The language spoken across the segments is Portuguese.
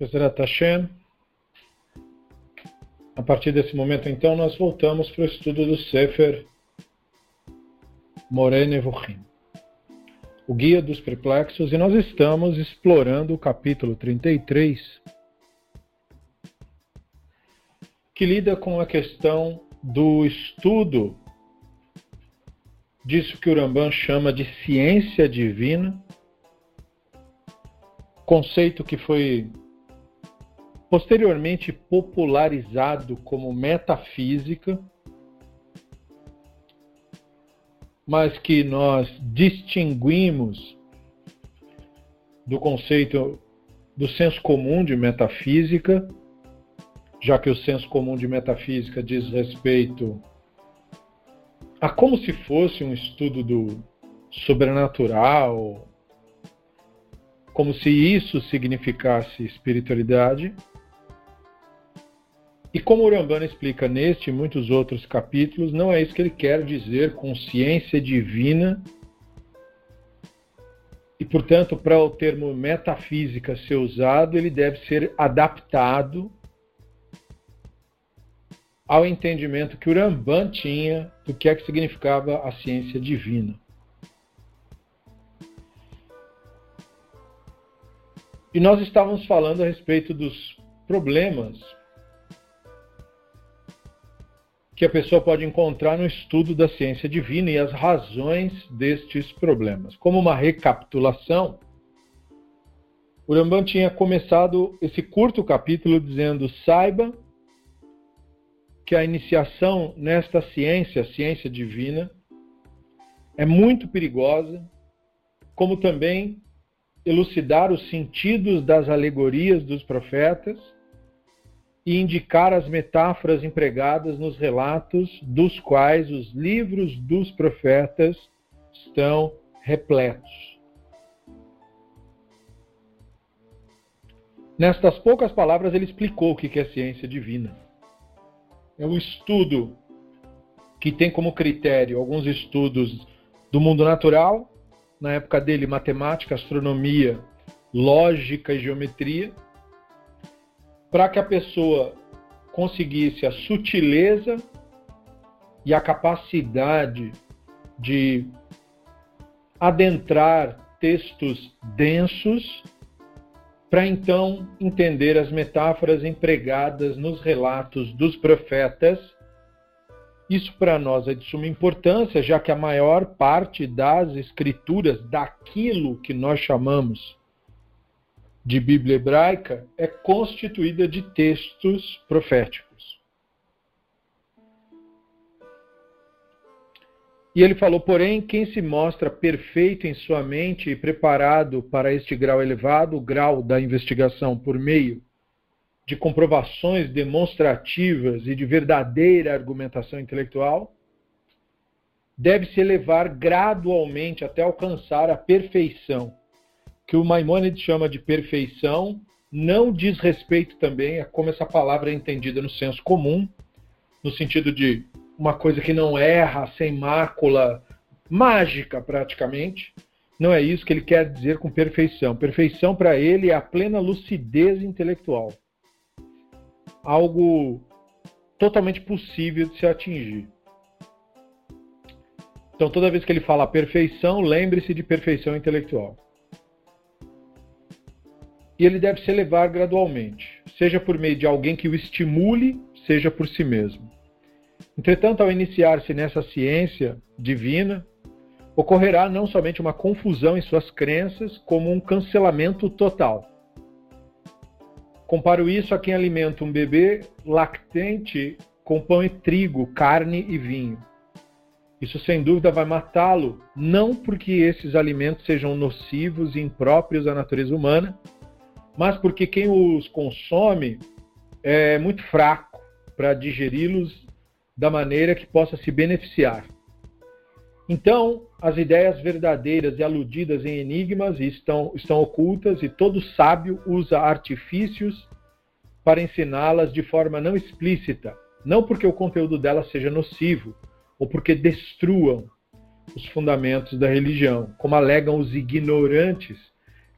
Bezerra Hashem. A partir desse momento, então, nós voltamos para o estudo do Sefer Morene Nevuchim, o Guia dos Perplexos, e nós estamos explorando o capítulo 33, que lida com a questão do estudo disso que o Rambam chama de ciência divina, conceito que foi posteriormente popularizado como metafísica, mas que nós distinguimos do conceito do senso comum de metafísica, já que o senso comum de metafísica diz respeito a como se fosse um estudo do sobrenatural, como se isso significasse espiritualidade. E como o Rambana explica neste e muitos outros capítulos, não é isso que ele quer dizer com ciência divina. E, portanto, para o termo metafísica ser usado, ele deve ser adaptado ao entendimento que o Ramban tinha do que é que significava a ciência divina. E nós estávamos falando a respeito dos problemas que a pessoa pode encontrar no estudo da ciência divina e as razões destes problemas. Como uma recapitulação, o Rambam tinha começado esse curto capítulo dizendo: saiba que a iniciação nesta ciência, a ciência divina, é muito perigosa, como também elucidar os sentidos das alegorias dos profetas e indicar as metáforas empregadas nos relatos dos quais os livros dos profetas estão repletos. Nestas poucas palavras, ele explicou o que é ciência divina. É um estudo que tem como critério alguns estudos do mundo natural, na época dele, matemática, astronomia, lógica e geometria, para que a pessoa conseguisse a sutileza e a capacidade de adentrar textos densos para então entender as metáforas empregadas nos relatos dos profetas. Isso para nós é de suma importância, já que a maior parte das escrituras daquilo que nós chamamos de Bíblia hebraica é constituída de textos proféticos. E ele falou, porém, quem se mostra perfeito em sua mente e preparado para este grau elevado, o grau da investigação por meio de comprovações demonstrativas e de verdadeira argumentação intelectual, deve se elevar gradualmente até alcançar a perfeição que o Maimonides chama de perfeição não diz respeito também a como essa palavra é entendida no senso comum, no sentido de uma coisa que não erra, sem mácula, mágica praticamente. Não é isso que ele quer dizer com perfeição. Perfeição para ele é a plena lucidez intelectual. Algo totalmente possível de se atingir. Então, toda vez que ele fala perfeição, lembre-se de perfeição intelectual e ele deve se elevar gradualmente, seja por meio de alguém que o estimule, seja por si mesmo. Entretanto, ao iniciar-se nessa ciência divina, ocorrerá não somente uma confusão em suas crenças, como um cancelamento total. Comparo isso a quem alimenta um bebê lactente com pão e trigo, carne e vinho. Isso sem dúvida vai matá-lo, não porque esses alimentos sejam nocivos e impróprios à natureza humana, mas porque quem os consome é muito fraco para digeri-los da maneira que possa se beneficiar. Então, as ideias verdadeiras e aludidas em enigmas estão, estão ocultas e todo sábio usa artifícios para ensiná-las de forma não explícita, não porque o conteúdo delas seja nocivo ou porque destruam os fundamentos da religião, como alegam os ignorantes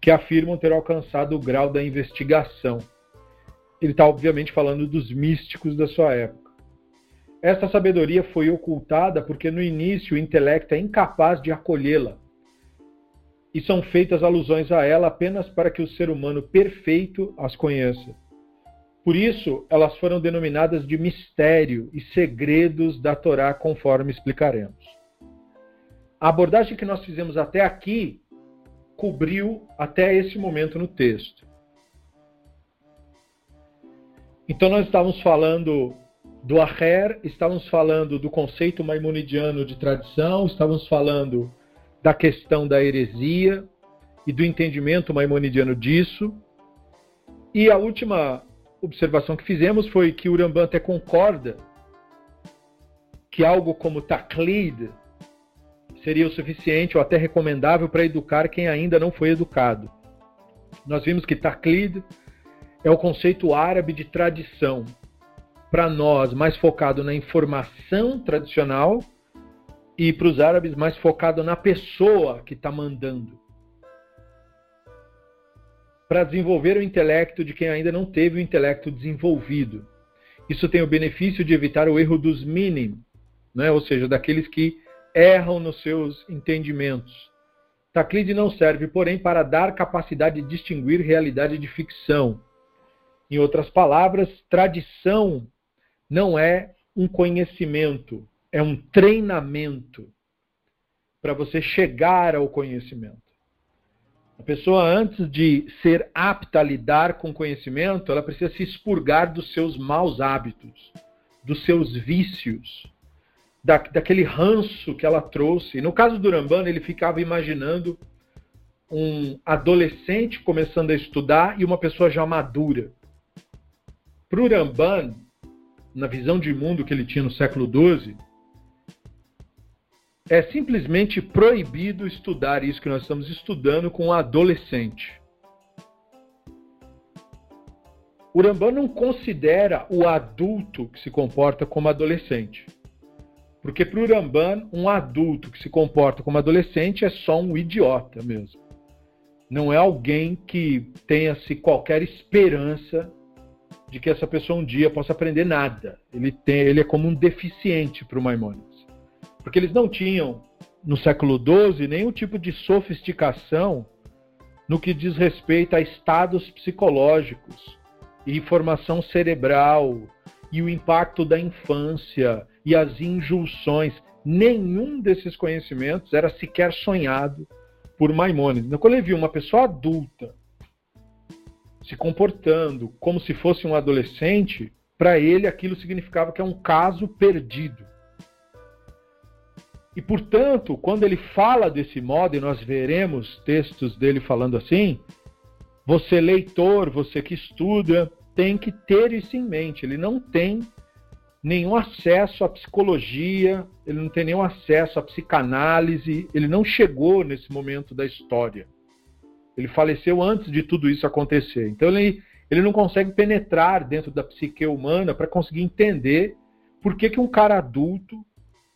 que afirmam ter alcançado o grau da investigação. Ele está, obviamente, falando dos místicos da sua época. Essa sabedoria foi ocultada porque no início o intelecto é incapaz de acolhê-la. E são feitas alusões a ela apenas para que o ser humano perfeito as conheça. Por isso, elas foram denominadas de mistério e segredos da Torá, conforme explicaremos. A abordagem que nós fizemos até aqui cobriu até esse momento no texto. Então, nós estávamos falando do Aher, estávamos falando do conceito maimonidiano de tradição, estávamos falando da questão da heresia e do entendimento maimonidiano disso. E a última observação que fizemos foi que o concorda que algo como taklid seria o suficiente ou até recomendável para educar quem ainda não foi educado. Nós vimos que taklid é o conceito árabe de tradição. Para nós, mais focado na informação tradicional e para os árabes, mais focado na pessoa que está mandando para desenvolver o intelecto de quem ainda não teve o intelecto desenvolvido. Isso tem o benefício de evitar o erro dos mínimos, né? ou seja, daqueles que erram nos seus entendimentos. Taclide não serve, porém, para dar capacidade de distinguir realidade de ficção. Em outras palavras, tradição não é um conhecimento, é um treinamento para você chegar ao conhecimento. A pessoa, antes de ser apta a lidar com conhecimento, ela precisa se expurgar dos seus maus hábitos, dos seus vícios, da, daquele ranço que ela trouxe. No caso do Rambana, ele ficava imaginando um adolescente começando a estudar e uma pessoa já madura. Para o Ramban, na visão de mundo que ele tinha no século XII, é simplesmente proibido estudar isso que nós estamos estudando com um adolescente. O Rambam não considera o adulto que se comporta como adolescente. Porque para o Rambam, um adulto que se comporta como adolescente é só um idiota mesmo. Não é alguém que tenha-se qualquer esperança de que essa pessoa um dia possa aprender nada. Ele, tem, ele é como um deficiente para o Maimonides. Porque eles não tinham, no século XII, nenhum tipo de sofisticação no que diz respeito a estados psicológicos e formação cerebral e o impacto da infância e as injunções. Nenhum desses conhecimentos era sequer sonhado por Maimônides. Então, quando ele viu uma pessoa adulta se comportando como se fosse um adolescente, para ele aquilo significava que é um caso perdido. E, portanto, quando ele fala desse modo, e nós veremos textos dele falando assim, você, leitor, você que estuda, tem que ter isso em mente. Ele não tem nenhum acesso à psicologia, ele não tem nenhum acesso à psicanálise, ele não chegou nesse momento da história. Ele faleceu antes de tudo isso acontecer. Então ele, ele não consegue penetrar dentro da psique humana para conseguir entender por que, que um cara adulto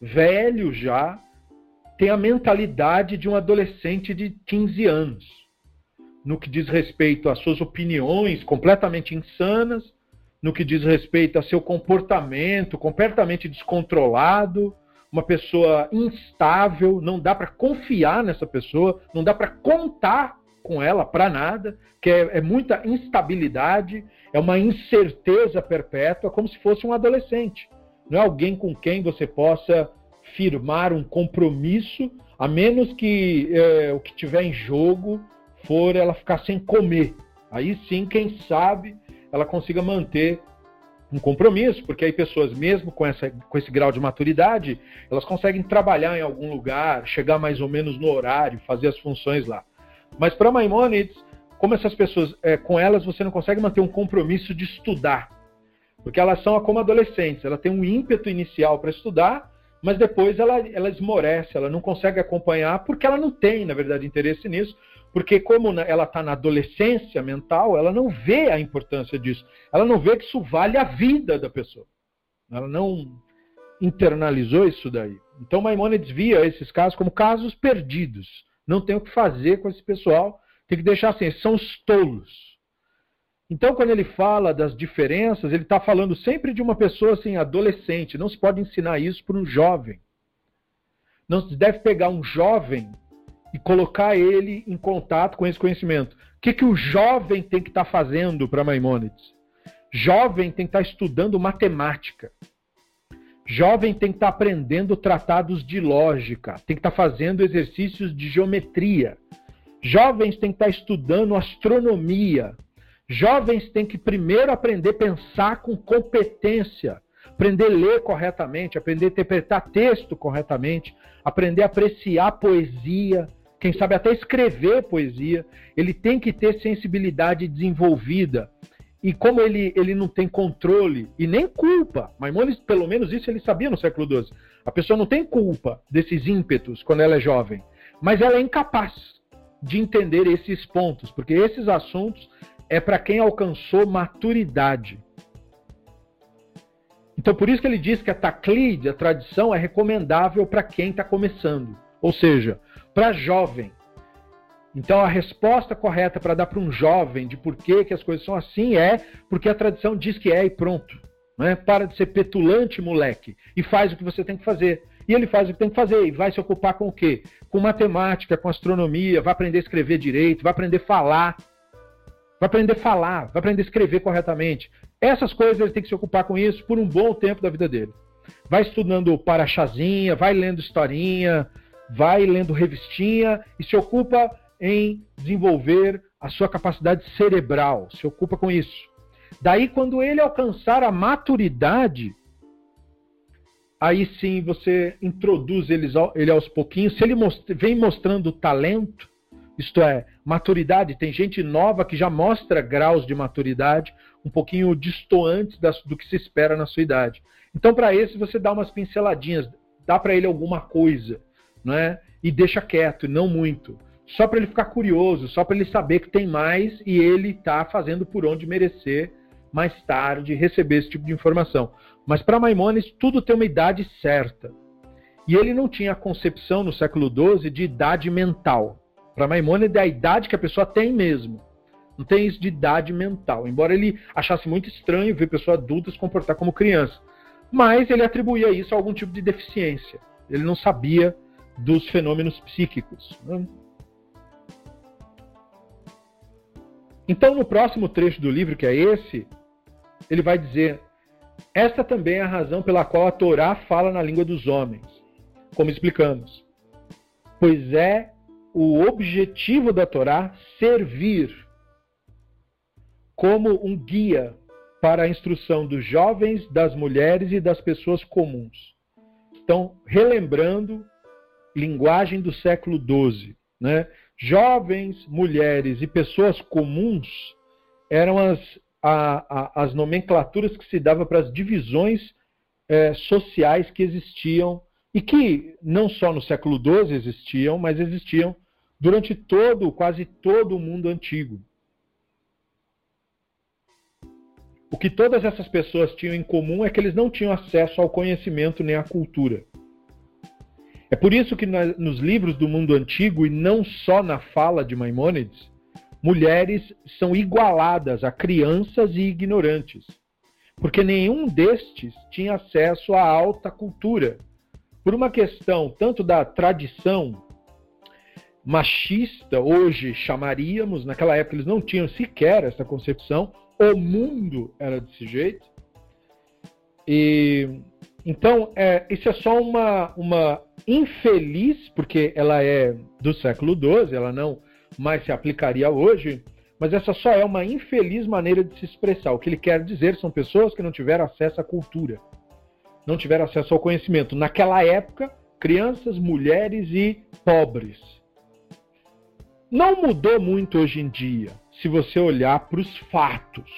velho já, tem a mentalidade de um adolescente de 15 anos, no que diz respeito às suas opiniões completamente insanas, no que diz respeito a seu comportamento completamente descontrolado, uma pessoa instável, não dá para confiar nessa pessoa, não dá para contar com ela para nada, que é, é, muita instabilidade, é uma incerteza perpétua, como se fosse um adolescente não é alguém com quem você possa firmar um compromisso, a menos que é, o que tiver em jogo for ela ficar sem comer. Aí sim, quem sabe, ela consiga manter um compromisso, porque aí pessoas, mesmo com, essa, com esse grau de maturidade, elas conseguem trabalhar em algum lugar, chegar mais ou menos no horário, fazer as funções lá. Mas para Maimonides, como essas pessoas, é, com elas você não consegue manter um compromisso de estudar. Porque elas são como adolescentes, ela tem um ímpeto inicial para estudar, mas depois ela, ela esmorece, ela não consegue acompanhar, porque ela não tem, na verdade, interesse nisso, porque como ela está na adolescência mental, ela não vê a importância disso, ela não vê que isso vale a vida da pessoa. Ela não internalizou isso daí. Então Maimonides via esses casos como casos perdidos. Não tem o que fazer com esse pessoal, Tem que deixar assim, são os tolos. Então, quando ele fala das diferenças, ele está falando sempre de uma pessoa assim, adolescente. Não se pode ensinar isso para um jovem. Não se deve pegar um jovem e colocar ele em contato com esse conhecimento. O que, que o jovem tem que estar tá fazendo para Maimônides? Jovem tem que estar tá estudando matemática. Jovem tem que estar tá aprendendo tratados de lógica, tem que estar tá fazendo exercícios de geometria. Jovens têm que estar estudando astronomia. Jovens têm que primeiro aprender a pensar com competência, aprender a ler corretamente, aprender a interpretar texto corretamente, aprender a apreciar poesia, quem sabe até escrever poesia. Ele tem que ter sensibilidade desenvolvida. E como ele, ele não tem controle e nem culpa, Maimonides, pelo menos isso ele sabia no século XII. A pessoa não tem culpa desses ímpetos quando ela é jovem, mas ela é incapaz de entender esses pontos, porque esses assuntos é para quem alcançou maturidade. Então, por isso que ele diz que a taclide, a tradição, é recomendável para quem está começando, ou seja, para jovem. Então a resposta correta para dar para um jovem de por que, que as coisas são assim é porque a tradição diz que é e pronto. Né? Para de ser petulante, moleque, e faz o que você tem que fazer. E ele faz o que tem que fazer e vai se ocupar com o quê? Com matemática, com astronomia, vai aprender a escrever direito, vai aprender a falar. Vai aprender a falar, vai aprender a escrever corretamente. Essas coisas ele tem que se ocupar com isso por um bom tempo da vida dele. Vai estudando parachazinha, vai lendo historinha, vai lendo revistinha e se ocupa em desenvolver a sua capacidade cerebral, se ocupa com isso. Daí, quando ele alcançar a maturidade, aí sim você introduz ele, aos pouquinhos. Se ele vem mostrando talento, isto é, maturidade, tem gente nova que já mostra graus de maturidade um pouquinho distantes do que se espera na sua idade. Então, para esse, você dá umas pinceladinhas, dá para ele alguma coisa, né? E deixa quieto, não muito só para ele ficar curioso, só para ele saber que tem mais e ele está fazendo por onde merecer mais tarde receber esse tipo de informação. Mas para Maimonides tudo tem uma idade certa. E ele não tinha a concepção no século XII de idade mental. Para Maimonides é a idade que a pessoa tem mesmo. Não tem isso de idade mental. Embora ele achasse muito estranho ver pessoas adultas se comportar como criança. Mas ele atribuía isso a algum tipo de deficiência. Ele não sabia dos fenômenos psíquicos. Né? Então, no próximo trecho do livro, que é esse, ele vai dizer: Esta também é a razão pela qual a Torá fala na língua dos homens, como explicamos. Pois é o objetivo da Torá servir como um guia para a instrução dos jovens, das mulheres e das pessoas comuns. Então, relembrando linguagem do século XII, né? Jovens, mulheres e pessoas comuns eram as, a, a, as nomenclaturas que se dava para as divisões é, sociais que existiam e que não só no século XII existiam, mas existiam durante todo, quase todo o mundo antigo. O que todas essas pessoas tinham em comum é que eles não tinham acesso ao conhecimento nem à cultura. É por isso que nos livros do mundo antigo, e não só na fala de Maimônides, mulheres são igualadas a crianças e ignorantes. Porque nenhum destes tinha acesso à alta cultura. Por uma questão tanto da tradição machista, hoje chamaríamos, naquela época eles não tinham sequer essa concepção, o mundo era desse jeito. E então, é, isso é só uma, uma infeliz, porque ela é do século XII, ela não mais se aplicaria hoje, mas essa só é uma infeliz maneira de se expressar. O que ele quer dizer são pessoas que não tiveram acesso à cultura, não tiveram acesso ao conhecimento. Naquela época, crianças, mulheres e pobres. Não mudou muito hoje em dia, se você olhar para os fatos,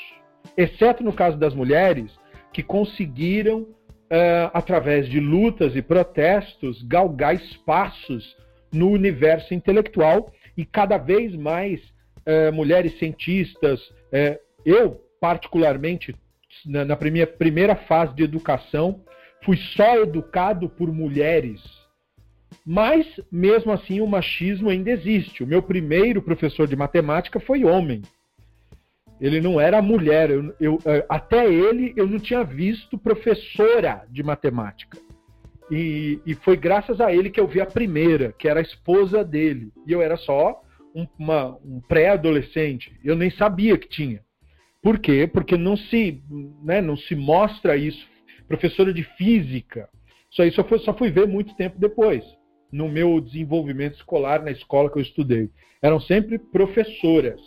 exceto no caso das mulheres que conseguiram uh, através de lutas e protestos, galgar espaços no universo intelectual e cada vez mais uh, mulheres cientistas. Uh, eu, particularmente, na, na primeira fase de educação, fui só educado por mulheres. Mas, mesmo assim, o machismo ainda existe. O meu primeiro professor de matemática foi homem. Ele não era mulher. Eu, eu, é, até ele, eu não tinha visto professora de matemática. E, e, foi graças a ele que eu vi a primeira, que era a esposa dele. E eu era só um, um pré-adolescente. Eu nem sabia que tinha. Por quê? Porque não se, né, não se mostra isso. Professora de física. Isso aí só fui ver muito tempo depois, no meu desenvolvimento escolar na escola que eu estudei. Eram sempre professoras.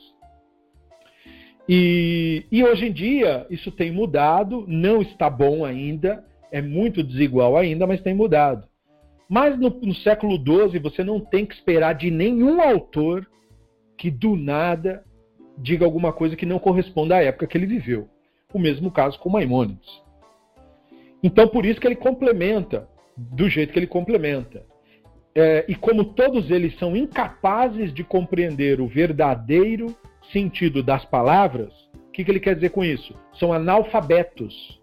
E, e hoje em dia isso tem mudado, não está bom ainda, é muito desigual ainda, mas tem mudado. Mas no, no século XII você não tem que esperar de nenhum autor que do nada diga alguma coisa que não corresponda à época que ele viveu. O mesmo caso com Maimônides. Então, por isso que ele complementa do jeito que ele complementa. É, e como todos eles são incapazes de compreender o verdadeiro sentido das palavras, o que, que ele quer dizer com isso? São analfabetos.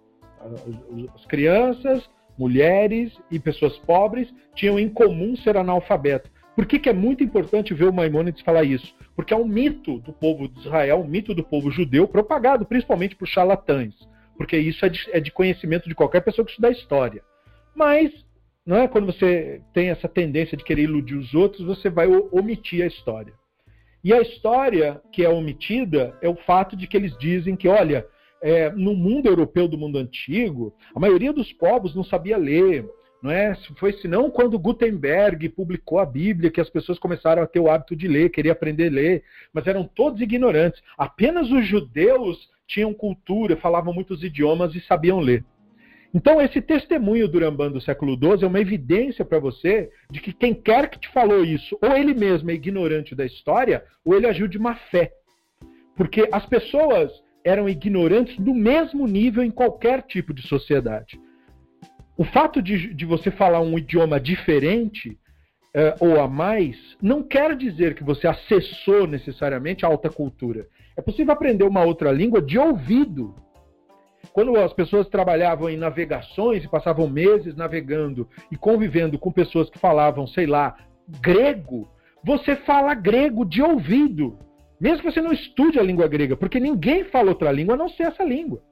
As crianças, mulheres e pessoas pobres tinham em comum ser analfabeto. Por que, que é muito importante ver o Maimônides falar isso? Porque é um mito do povo de Israel, um mito do povo judeu, propagado principalmente por charlatães. Porque isso é de, é de conhecimento de qualquer pessoa que estuda história. Mas não é quando você tem essa tendência de querer iludir os outros, você vai omitir a história. E a história que é omitida é o fato de que eles dizem que, olha, é, no mundo europeu do mundo antigo, a maioria dos povos não sabia ler, não é? Foi senão quando Gutenberg publicou a Bíblia que as pessoas começaram a ter o hábito de ler, querer aprender a ler, mas eram todos ignorantes. Apenas os judeus tinham cultura, falavam muitos idiomas e sabiam ler. Então, esse testemunho do Rambam do século XII é uma evidência para você de que quem quer que te falou isso, ou ele mesmo é ignorante da história, ou ele agiu de má fé. Porque as pessoas eram ignorantes do mesmo nível em qualquer tipo de sociedade. O fato de, de você falar um idioma diferente uh, ou a mais não quer dizer que você acessou necessariamente a alta cultura. É possível aprender uma outra língua de ouvido. Quando as pessoas trabalhavam em navegações e passavam meses navegando e convivendo com pessoas que falavam, sei lá, grego, você fala grego de ouvido. Mesmo que você não estude a língua grega, porque ninguém fala outra língua a não ser essa língua.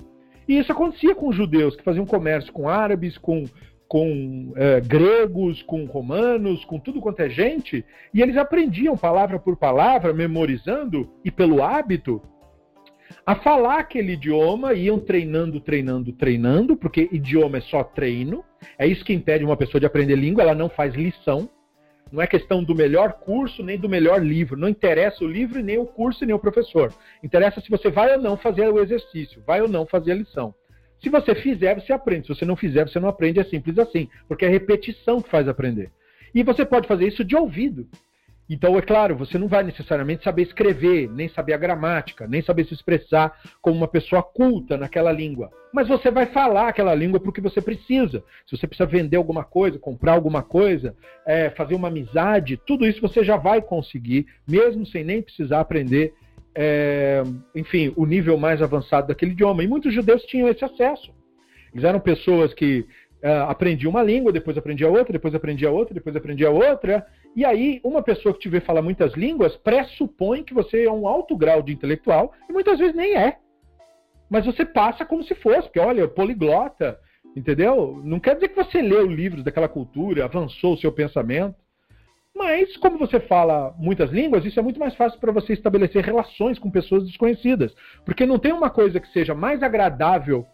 E isso acontecia com os judeus que faziam comércio com árabes, com, com é, gregos, com romanos, com tudo quanto é gente, e eles aprendiam palavra por palavra, memorizando e pelo hábito, a falar aquele idioma, iam treinando, treinando, treinando, porque idioma é só treino. É isso que impede uma pessoa de aprender língua, ela não faz lição. Não é questão do melhor curso nem do melhor livro. Não interessa o livro, nem o curso, nem o professor. Interessa se você vai ou não fazer o exercício, vai ou não fazer a lição. Se você fizer, você aprende. Se você não fizer, você não aprende. É simples assim. Porque é repetição que faz aprender. E você pode fazer isso de ouvido. Então, é claro, você não vai necessariamente saber escrever, nem saber a gramática, nem saber se expressar como uma pessoa culta naquela língua. Mas você vai falar aquela língua porque você precisa. Se você precisa vender alguma coisa, comprar alguma coisa, é, fazer uma amizade, tudo isso você já vai conseguir, mesmo sem nem precisar aprender, é, enfim, o nível mais avançado daquele idioma. E muitos judeus tinham esse acesso. Eles eram pessoas que é, aprendiam uma língua, depois aprendia outra, depois aprendia outra, depois aprendia outra, e aí, uma pessoa que te vê falar muitas línguas pressupõe que você é um alto grau de intelectual, e muitas vezes nem é. Mas você passa como se fosse, porque olha, poliglota, entendeu? Não quer dizer que você leu livros daquela cultura, avançou o seu pensamento. Mas, como você fala muitas línguas, isso é muito mais fácil para você estabelecer relações com pessoas desconhecidas. Porque não tem uma coisa que seja mais agradável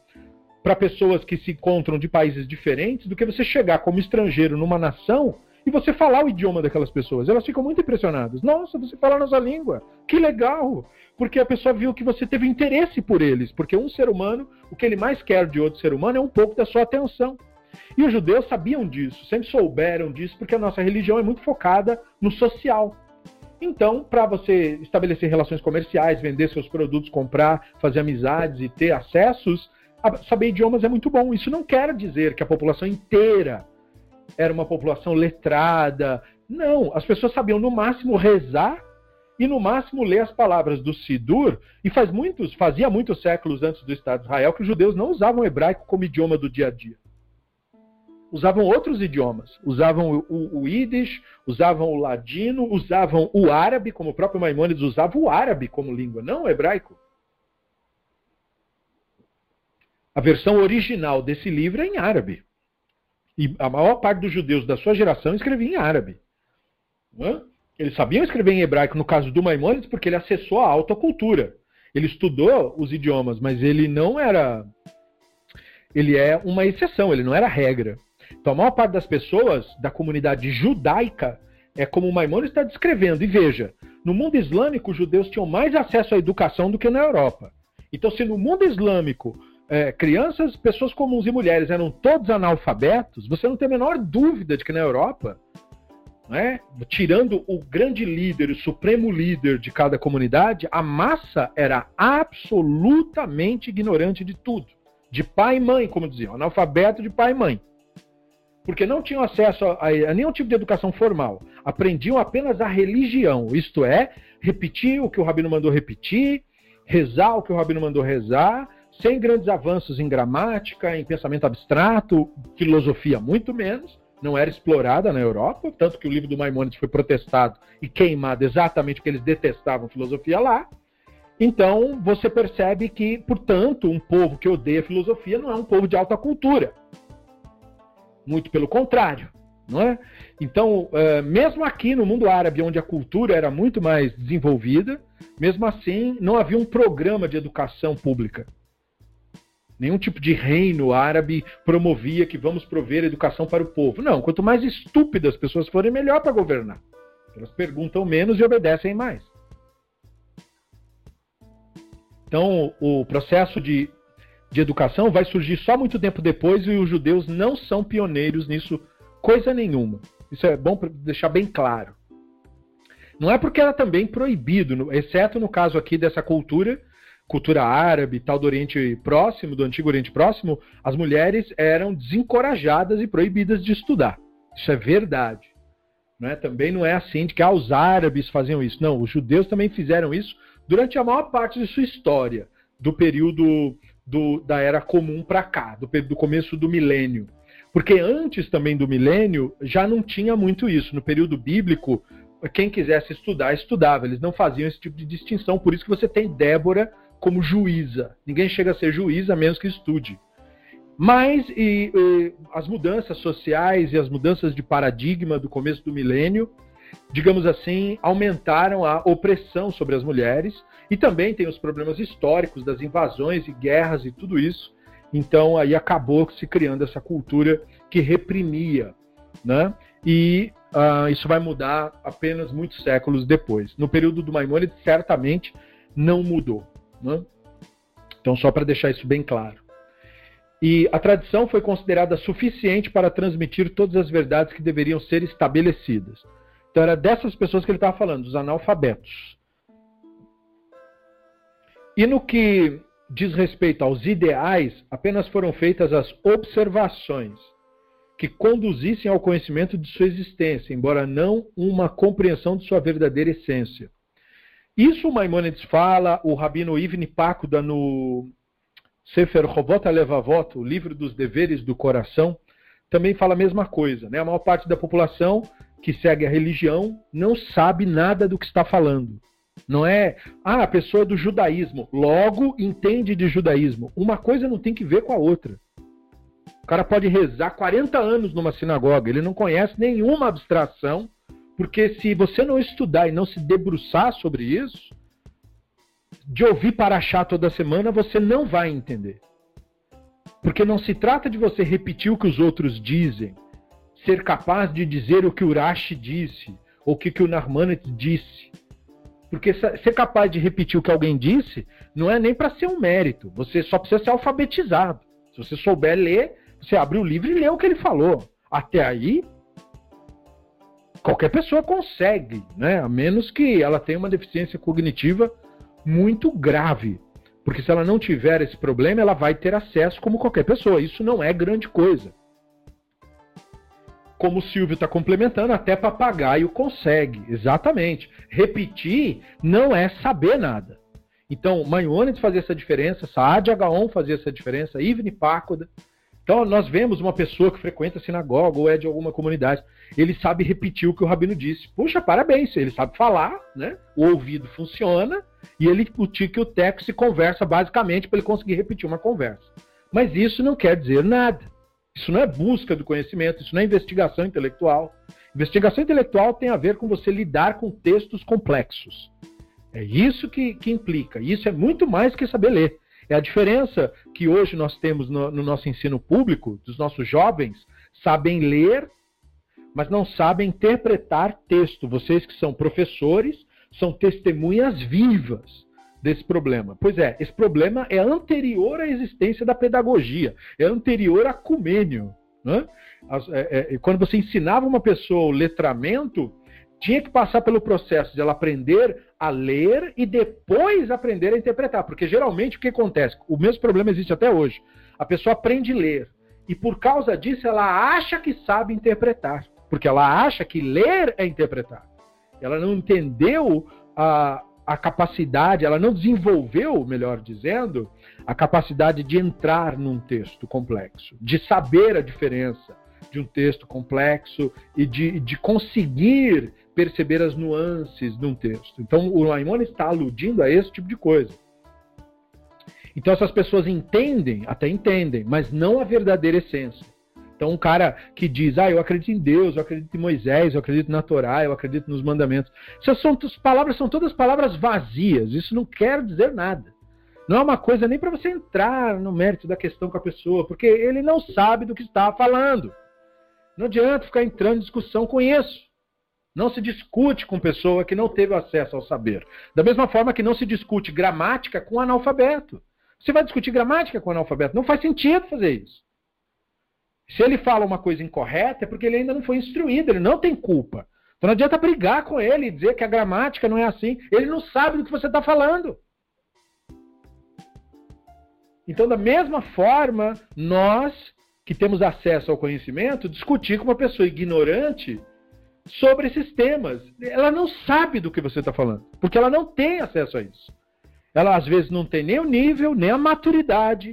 para pessoas que se encontram de países diferentes do que você chegar como estrangeiro numa nação e você falar o idioma daquelas pessoas. Elas ficam muito impressionadas. Nossa, você fala nossa língua. Que legal! Porque a pessoa viu que você teve interesse por eles. Porque um ser humano, o que ele mais quer de outro ser humano é um pouco da sua atenção. E os judeus sabiam disso, sempre souberam disso, porque a nossa religião é muito focada no social. Então, para você estabelecer relações comerciais, vender seus produtos, comprar, fazer amizades e ter acessos, saber idiomas é muito bom. Isso não quer dizer que a população inteira era uma população letrada. Não, as pessoas sabiam no máximo rezar e no máximo ler as palavras do Sidur, e faz muitos, fazia muitos séculos antes do Estado de Israel que os judeus não usavam o hebraico como idioma do dia a dia. usavam outros idiomas. Usavam o, o Yiddish, usavam o ladino, usavam o árabe, como o próprio Maimônides usava o árabe como língua, não o hebraico. A versão original desse livro é em árabe. E a maior parte dos judeus da sua geração escrevia em árabe. Eles sabiam escrever em hebraico, no caso do Maimônides, porque ele acessou a alta cultura. Ele estudou os idiomas, mas ele não era. Ele é uma exceção, ele não era regra. Então, a maior parte das pessoas da comunidade judaica é como o Maimonides está descrevendo. E veja, no mundo islâmico, os judeus tinham mais acesso à educação do que na Europa. Então, se no mundo islâmico é, crianças, pessoas comuns e mulheres eram todos analfabetos, você não tem a menor dúvida de que na Europa, né, tirando o grande líder, o supremo líder de cada comunidade, a massa era absolutamente ignorante de tudo. De pai e mãe, como diziam, analfabeto de pai e mãe porque não tinham acesso a, a, nenhum tipo de educação formal. Aprendiam apenas a religião, isto é, repetir o que o rabino mandou repetir, rezar o que o rabino mandou rezar, sem grandes avanços em gramática, em pensamento abstrato, filosofia muito menos. Não era explorada na Europa, tanto que o livro do Maimonides foi protestado e queimado exatamente porque eles detestavam filosofia lá. Então, você percebe que, portanto, um povo que odeia filosofia não é um povo de alta cultura. Muito pelo contrário. Não é? Então, uh, mesmo aqui no mundo árabe, onde a cultura era muito mais desenvolvida, mesmo assim, não havia um programa de educação pública. Nenhum tipo de reino árabe promovia que vamos prover educação para o povo. Não, quanto mais estúpidas as pessoas forem, melhor para governar. Elas perguntam menos e obedecem mais. Então, o processo de de educação vai surgir só muito tempo depois e os judeus não são pioneiros nisso coisa nenhuma. Isso é bom para deixar bem claro. Não é porque era também proibido, exceto no caso aqui dessa cultura, cultura árabe, tal do Oriente Próximo, do Antigo Oriente Próximo, as mulheres eram desencorajadas e proibidas de estudar. Isso é verdade. Não é? Também não é assim de que ah, os árabes faziam isso. Não, os judeus também fizeram isso durante a maior parte de sua história, do período do, da era comum para cá, do, do começo do milênio. Porque antes também do milênio já não tinha muito isso. No período bíblico, quem quisesse estudar, estudava. Eles não faziam esse tipo de distinção. Por isso que você tem Débora como juíza. Ninguém chega a ser juiz a menos que estude. Mas e, e, as mudanças sociais e as mudanças de paradigma do começo do milênio digamos assim, aumentaram a opressão sobre as mulheres e também tem os problemas históricos das invasões e guerras e tudo isso. Então aí acabou se criando essa cultura que reprimia, né? E uh, isso vai mudar apenas muitos séculos depois. No período do Maimônides certamente não mudou, né? Então só para deixar isso bem claro. E a tradição foi considerada suficiente para transmitir todas as verdades que deveriam ser estabelecidas. Então era dessas pessoas que ele estava falando, dos analfabetos. E no que diz respeito aos ideais, apenas foram feitas as observações que conduzissem ao conhecimento de sua existência, embora não uma compreensão de sua verdadeira essência. Isso o Maimonides fala, o Rabino Ivni Pakuda no Sefer Rovot Alevavot, o livro dos deveres do coração, também fala a mesma coisa. Né? A maior parte da população que segue a religião não sabe nada do que está falando. Não é, ah, a pessoa é do judaísmo, logo entende de judaísmo. Uma coisa não tem que ver com a outra. O cara pode rezar 40 anos numa sinagoga, ele não conhece nenhuma abstração, porque se você não estudar e não se debruçar sobre isso, de ouvir Paraxá toda semana, você não vai entender. Porque não se trata de você repetir o que os outros dizem, ser capaz de dizer o que o Rashi disse, ou o que, que o Narmanet disse. Porque ser capaz de repetir o que alguém disse não é nem para ser um mérito. Você só precisa ser alfabetizado. Se você souber ler, você abre o livro e lê o que ele falou. Até aí, qualquer pessoa consegue, né? a menos que ela tenha uma deficiência cognitiva muito grave. Porque se ela não tiver esse problema, ela vai ter acesso como qualquer pessoa. Isso não é grande coisa como o Silvio está complementando, até papagaio consegue, exatamente. Repetir não é saber nada. Então, Maimonides fazia essa diferença, Saad Agaon fazia essa diferença, Ivni Pacoda, Então, nós vemos uma pessoa que frequenta a sinagoga ou é de alguma comunidade, ele sabe repetir o que o rabino disse. Puxa, parabéns, ele sabe falar, né? o ouvido funciona e ele, o tique e o teco se conversa basicamente para ele conseguir repetir uma conversa. Mas isso não quer dizer nada. Isso não é busca do conhecimento, isso não é investigação intelectual. Investigação intelectual tem a ver com você lidar com textos complexos. É isso que, que implica. Isso é muito mais que saber ler. É a diferença que hoje nós temos no, no nosso ensino público, dos nossos jovens, sabem ler, mas não sabem interpretar texto. Vocês que são professores, são testemunhas vivas desse problema. Pois é, esse problema é anterior à existência da pedagogia, é anterior a Cumênio. Né? É, é, quando você ensinava uma pessoa o letramento, tinha que passar pelo processo de ela aprender a ler e depois aprender a interpretar. Porque geralmente o que acontece? O mesmo problema existe até hoje. A pessoa aprende a ler e por causa disso ela acha que sabe interpretar. Porque ela acha que ler é interpretar. Ela não entendeu a, a capacidade, ela não desenvolveu, melhor dizendo, a capacidade de entrar num texto complexo, de saber a diferença de um texto complexo e de, de conseguir perceber as nuances de um texto. Então, o Maimonides está aludindo a esse tipo de coisa. Então, essas pessoas entendem, até entendem, mas não a verdadeira essência. Então, um cara que diz, ah, eu acredito em Deus, eu acredito em Moisés, eu acredito na Torá, eu acredito nos mandamentos. Essas são, palavras são todas palavras vazias. Isso não quer dizer nada. Não é uma coisa nem para você entrar no mérito da questão com a pessoa, porque ele não sabe do que está falando. Não adianta ficar entrando em discussão com isso. Não se discute com pessoa que não teve acesso ao saber. Da mesma forma que não se discute gramática com analfabeto. Você vai discutir gramática com analfabeto? Não faz sentido fazer isso. Se ele fala uma coisa incorreta, é porque ele ainda não foi instruído, ele não tem culpa. Então não adianta brigar com ele e dizer que a gramática não é assim. Ele não sabe do que você está falando. Então, da mesma forma, nós que temos acesso ao conhecimento, discutir com uma pessoa ignorante sobre esses temas. Ela não sabe do que você está falando, porque ela não tem acesso a isso. Ela às vezes não tem nem o nível, nem a maturidade,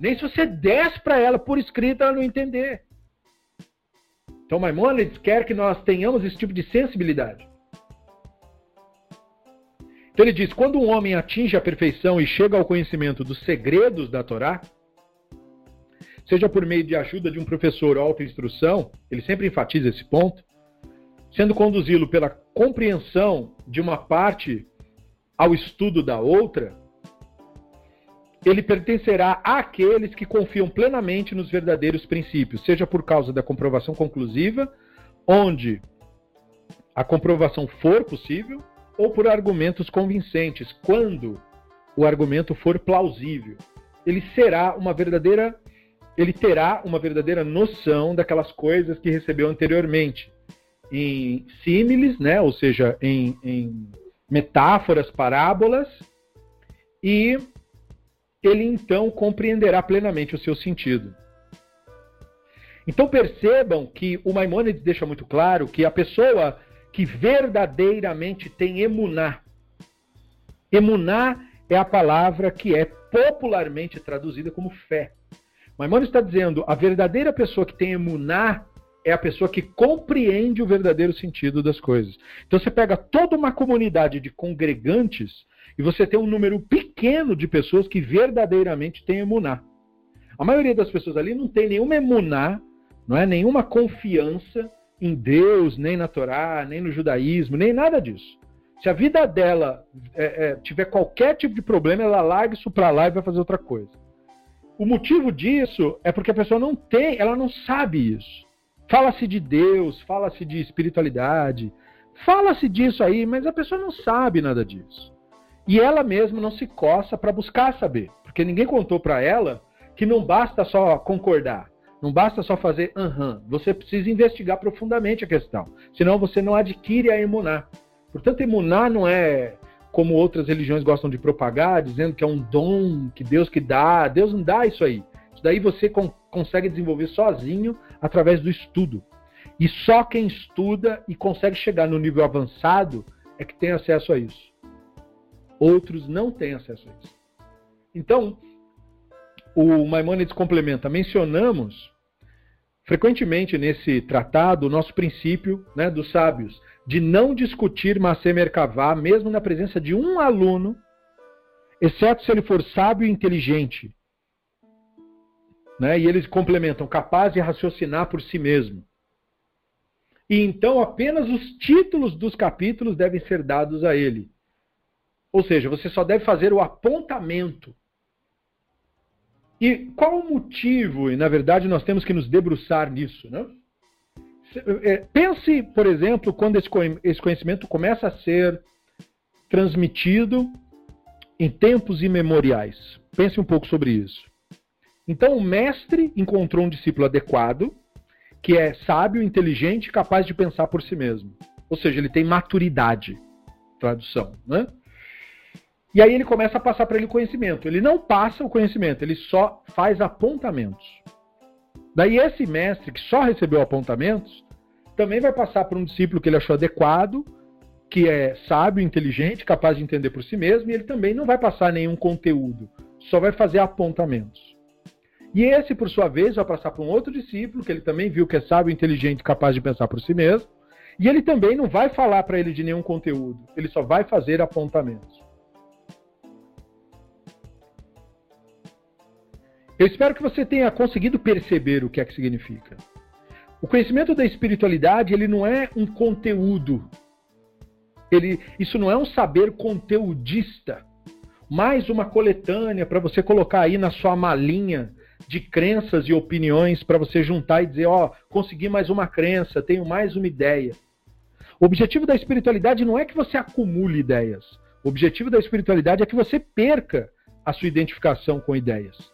nem se você desce para ela por escrito, ela não entender. Então Maimonides quer que nós tenhamos esse tipo de sensibilidade. Então ele diz: quando um homem atinge a perfeição e chega ao conhecimento dos segredos da Torá, seja por meio de ajuda de um professor ou autoinstrução, ele sempre enfatiza esse ponto, sendo conduzi-lo pela compreensão de uma parte ao estudo da outra, ele pertencerá àqueles que confiam plenamente nos verdadeiros princípios, seja por causa da comprovação conclusiva, onde a comprovação for possível, ou por argumentos convincentes, quando o argumento for plausível. Ele será uma verdadeira ele terá uma verdadeira noção daquelas coisas que recebeu anteriormente, em símiles, né? ou seja, em, em metáforas, parábolas, e ele então compreenderá plenamente o seu sentido. Então percebam que o Maimônides deixa muito claro que a pessoa que verdadeiramente tem emuná, emuná é a palavra que é popularmente traduzida como fé. Maimônides está dizendo a verdadeira pessoa que tem emuná é a pessoa que compreende o verdadeiro sentido das coisas. Então você pega toda uma comunidade de congregantes e você tem um número pequeno de pessoas que verdadeiramente têm emuná. A maioria das pessoas ali não tem nenhuma emuná, não é nenhuma confiança em Deus, nem na Torá, nem no judaísmo, nem nada disso. Se a vida dela é, é, tiver qualquer tipo de problema, ela larga isso para lá e vai fazer outra coisa. O motivo disso é porque a pessoa não tem, ela não sabe isso. Fala-se de Deus, fala-se de espiritualidade, fala-se disso aí, mas a pessoa não sabe nada disso. E ela mesma não se coça para buscar saber, porque ninguém contou para ela que não basta só concordar, não basta só fazer aham, uh -huh. você precisa investigar profundamente a questão, senão você não adquire a emuná. Portanto, emuná não é como outras religiões gostam de propagar, dizendo que é um dom que Deus que dá. Deus não dá isso aí. Isso daí você consegue desenvolver sozinho através do estudo. E só quem estuda e consegue chegar no nível avançado é que tem acesso a isso. Outros não têm acesso a isso. Então, o Maimonides complementa, mencionamos frequentemente nesse tratado o nosso princípio né, dos sábios, de não discutir Massé Merkavá, mesmo na presença de um aluno, exceto se ele for sábio e inteligente. Né? E eles complementam, capaz de raciocinar por si mesmo. E então apenas os títulos dos capítulos devem ser dados a ele. Ou seja, você só deve fazer o apontamento e qual o motivo? E na verdade nós temos que nos debruçar nisso, né? É, pense, por exemplo, quando esse conhecimento começa a ser transmitido em tempos imemoriais. Pense um pouco sobre isso. Então, o mestre encontrou um discípulo adequado, que é sábio, inteligente, capaz de pensar por si mesmo. Ou seja, ele tem maturidade. Tradução, né? E aí ele começa a passar para ele conhecimento. Ele não passa o conhecimento, ele só faz apontamentos. Daí esse mestre que só recebeu apontamentos, também vai passar para um discípulo que ele achou adequado, que é sábio, inteligente, capaz de entender por si mesmo, e ele também não vai passar nenhum conteúdo, só vai fazer apontamentos. E esse, por sua vez, vai passar para um outro discípulo, que ele também viu que é sábio, inteligente, capaz de pensar por si mesmo, e ele também não vai falar para ele de nenhum conteúdo, ele só vai fazer apontamentos. Eu espero que você tenha conseguido perceber o que é que significa. O conhecimento da espiritualidade, ele não é um conteúdo. Ele, isso não é um saber conteudista, mais uma coletânea para você colocar aí na sua malinha de crenças e opiniões para você juntar e dizer, ó, oh, consegui mais uma crença, tenho mais uma ideia. O objetivo da espiritualidade não é que você acumule ideias. O objetivo da espiritualidade é que você perca a sua identificação com ideias.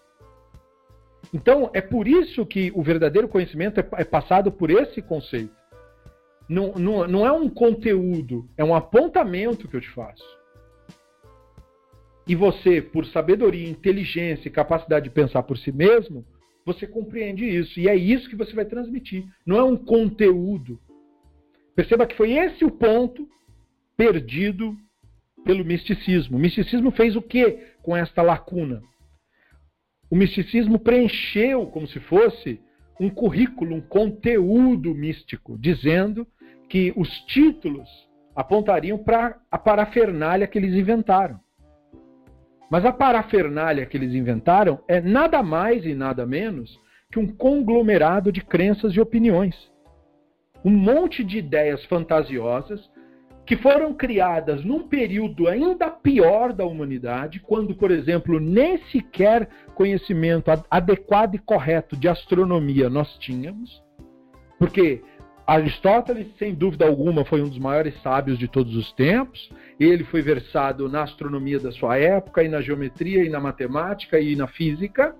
Então, é por isso que o verdadeiro conhecimento é, é passado por esse conceito. Não, não, não é um conteúdo, é um apontamento que eu te faço. E você, por sabedoria, inteligência e capacidade de pensar por si mesmo, você compreende isso. E é isso que você vai transmitir. Não é um conteúdo. Perceba que foi esse o ponto perdido pelo misticismo. O misticismo fez o que com esta lacuna? O misticismo preencheu como se fosse um currículo, um conteúdo místico, dizendo que os títulos apontariam para a parafernália que eles inventaram. Mas a parafernália que eles inventaram é nada mais e nada menos que um conglomerado de crenças e opiniões. Um monte de ideias fantasiosas que foram criadas num período ainda pior da humanidade, quando, por exemplo, nem sequer conhecimento adequado e correto de astronomia nós tínhamos, porque Aristóteles, sem dúvida alguma, foi um dos maiores sábios de todos os tempos. Ele foi versado na astronomia da sua época, e na geometria, e na matemática, e na física.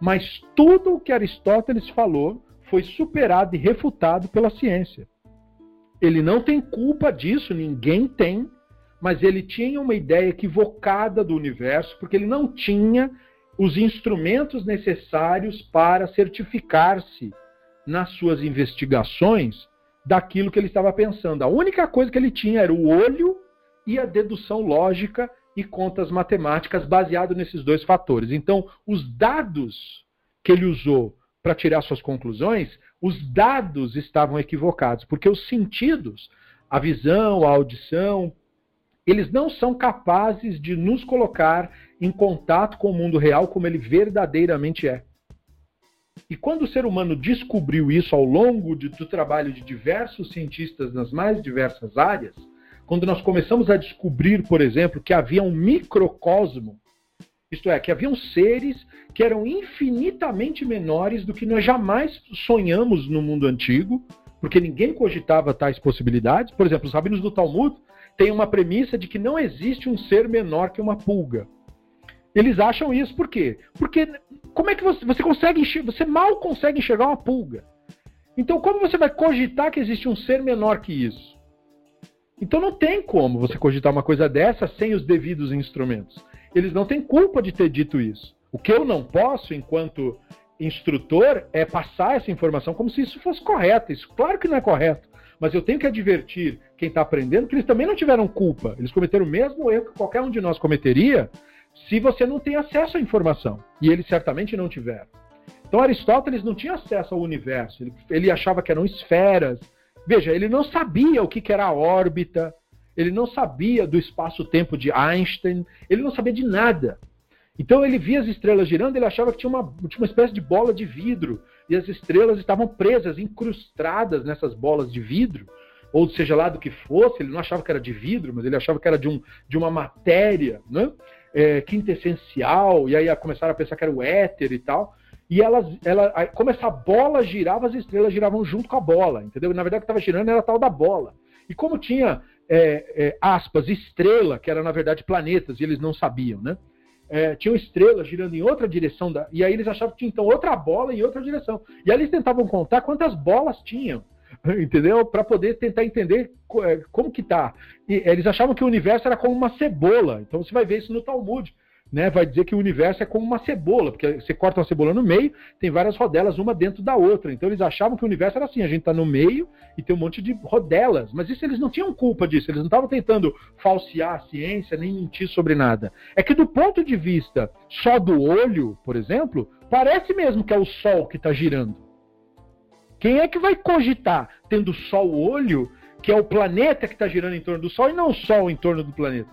Mas tudo o que Aristóteles falou foi superado e refutado pela ciência. Ele não tem culpa disso, ninguém tem, mas ele tinha uma ideia equivocada do universo, porque ele não tinha os instrumentos necessários para certificar-se nas suas investigações daquilo que ele estava pensando. A única coisa que ele tinha era o olho e a dedução lógica e contas matemáticas baseado nesses dois fatores. Então, os dados que ele usou para tirar suas conclusões os dados estavam equivocados, porque os sentidos, a visão, a audição, eles não são capazes de nos colocar em contato com o mundo real como ele verdadeiramente é. E quando o ser humano descobriu isso ao longo de, do trabalho de diversos cientistas nas mais diversas áreas, quando nós começamos a descobrir, por exemplo, que havia um microcosmo isto é, que haviam seres que eram infinitamente menores do que nós jamais sonhamos no mundo antigo, porque ninguém cogitava tais possibilidades. Por exemplo, os rabinos do Talmud têm uma premissa de que não existe um ser menor que uma pulga. Eles acham isso por quê? Porque como é que você, você consegue você mal consegue enxergar uma pulga? Então como você vai cogitar que existe um ser menor que isso? Então não tem como você cogitar uma coisa dessa sem os devidos instrumentos eles não têm culpa de ter dito isso. O que eu não posso, enquanto instrutor, é passar essa informação como se isso fosse correto. Isso, claro que não é correto. Mas eu tenho que advertir quem está aprendendo que eles também não tiveram culpa. Eles cometeram o mesmo erro que qualquer um de nós cometeria se você não tem acesso à informação. E eles certamente não tiveram. Então Aristóteles não tinha acesso ao universo. Ele, ele achava que eram esferas. Veja, ele não sabia o que, que era a órbita, ele não sabia do espaço-tempo de Einstein, ele não sabia de nada. Então ele via as estrelas girando, ele achava que tinha uma, tinha uma espécie de bola de vidro, e as estrelas estavam presas, incrustadas nessas bolas de vidro, ou seja lá do que fosse, ele não achava que era de vidro, mas ele achava que era de, um, de uma matéria né? é, quintessencial, e aí começaram a pensar que era o éter e tal. E elas, ela, como essa bola girava, as estrelas giravam junto com a bola, entendeu? na verdade, o que estava girando era a tal da bola. E como tinha é, é, aspas, estrela, que era na verdade planetas, e eles não sabiam, né? É, tinham estrelas girando em outra direção, da, e aí eles achavam que tinha então outra bola em outra direção. E aí eles tentavam contar quantas bolas tinham, entendeu? Para poder tentar entender é, como que tá. E, eles achavam que o universo era como uma cebola. Então você vai ver isso no Talmud né, vai dizer que o universo é como uma cebola, porque você corta uma cebola no meio, tem várias rodelas uma dentro da outra. Então eles achavam que o universo era assim, a gente está no meio e tem um monte de rodelas. Mas isso eles não tinham culpa disso, eles não estavam tentando falsear a ciência nem mentir sobre nada. É que do ponto de vista só do olho, por exemplo, parece mesmo que é o Sol que está girando. Quem é que vai cogitar, tendo só o olho, que é o planeta que está girando em torno do Sol e não o Sol em torno do planeta?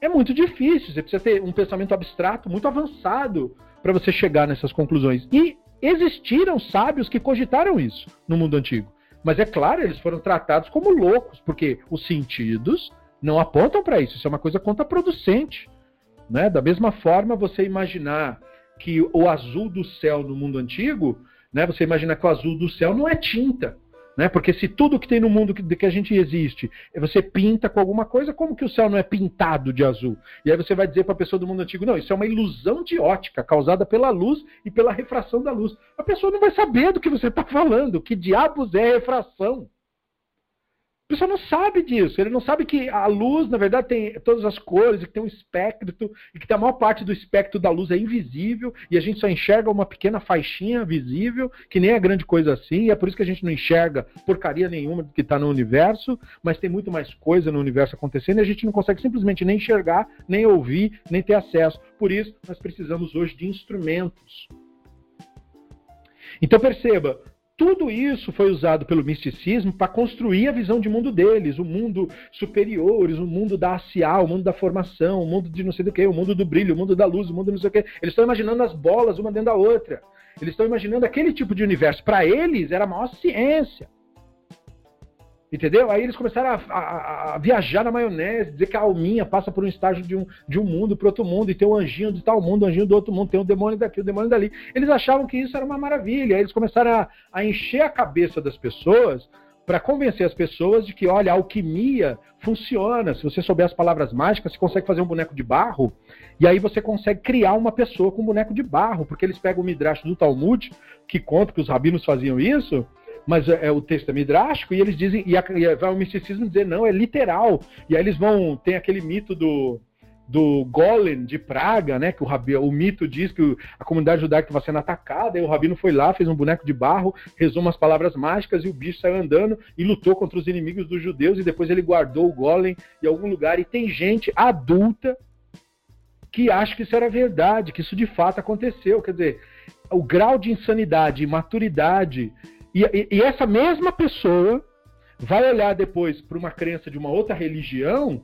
É muito difícil. Você precisa ter um pensamento abstrato muito avançado para você chegar nessas conclusões. E existiram sábios que cogitaram isso no mundo antigo. Mas é claro, eles foram tratados como loucos, porque os sentidos não apontam para isso. Isso é uma coisa contraproducente. Né? Da mesma forma, você imaginar que o azul do céu no mundo antigo, né, você imagina que o azul do céu não é tinta. Né? Porque se tudo que tem no mundo que, que a gente existe, você pinta com alguma coisa, como que o céu não é pintado de azul? E aí você vai dizer para a pessoa do mundo antigo, não, isso é uma ilusão de ótica causada pela luz e pela refração da luz. A pessoa não vai saber do que você está falando, que diabos é refração. A pessoa não sabe disso. Ele não sabe que a luz, na verdade, tem todas as cores, e que tem um espectro, e que a maior parte do espectro da luz é invisível, e a gente só enxerga uma pequena faixinha visível, que nem é grande coisa assim, e é por isso que a gente não enxerga porcaria nenhuma do que está no universo, mas tem muito mais coisa no universo acontecendo, e a gente não consegue simplesmente nem enxergar, nem ouvir, nem ter acesso. Por isso, nós precisamos hoje de instrumentos. Então perceba, tudo isso foi usado pelo misticismo para construir a visão de mundo deles, o mundo superiores, o mundo da ACA, o mundo da formação, o mundo de não sei do que, o mundo do brilho, o mundo da luz, o mundo não sei o que. Eles estão imaginando as bolas uma dentro da outra. Eles estão imaginando aquele tipo de universo. Para eles era a maior ciência. Entendeu? Aí eles começaram a, a, a, viajar na maionese, dizer que a alminha passa por um estágio de um, de um mundo para outro mundo, e tem um anjinho de tal mundo, um anjinho do outro mundo, tem um demônio daqui, um demônio dali. Eles achavam que isso era uma maravilha. Aí eles começaram a, a encher a cabeça das pessoas para convencer as pessoas de que, olha, a alquimia funciona. Se você souber as palavras mágicas, você consegue fazer um boneco de barro, e aí você consegue criar uma pessoa com um boneco de barro, porque eles pegam o midrash do Talmud, que conta que os rabinos faziam isso, mas é, é, o texto é midrástico, e eles dizem, e, a, e vai o misticismo dizer, não, é literal. E aí eles vão, tem aquele mito do, do Golem de Praga, né? Que o, rabi, o mito diz que a comunidade judaica estava sendo atacada, e o rabino foi lá, fez um boneco de barro, rezou umas palavras mágicas e o bicho saiu andando e lutou contra os inimigos dos judeus, e depois ele guardou o Golem em algum lugar. E tem gente adulta que acha que isso era verdade, que isso de fato aconteceu. Quer dizer, o grau de insanidade e maturidade e, e, e essa mesma pessoa vai olhar depois para uma crença de uma outra religião,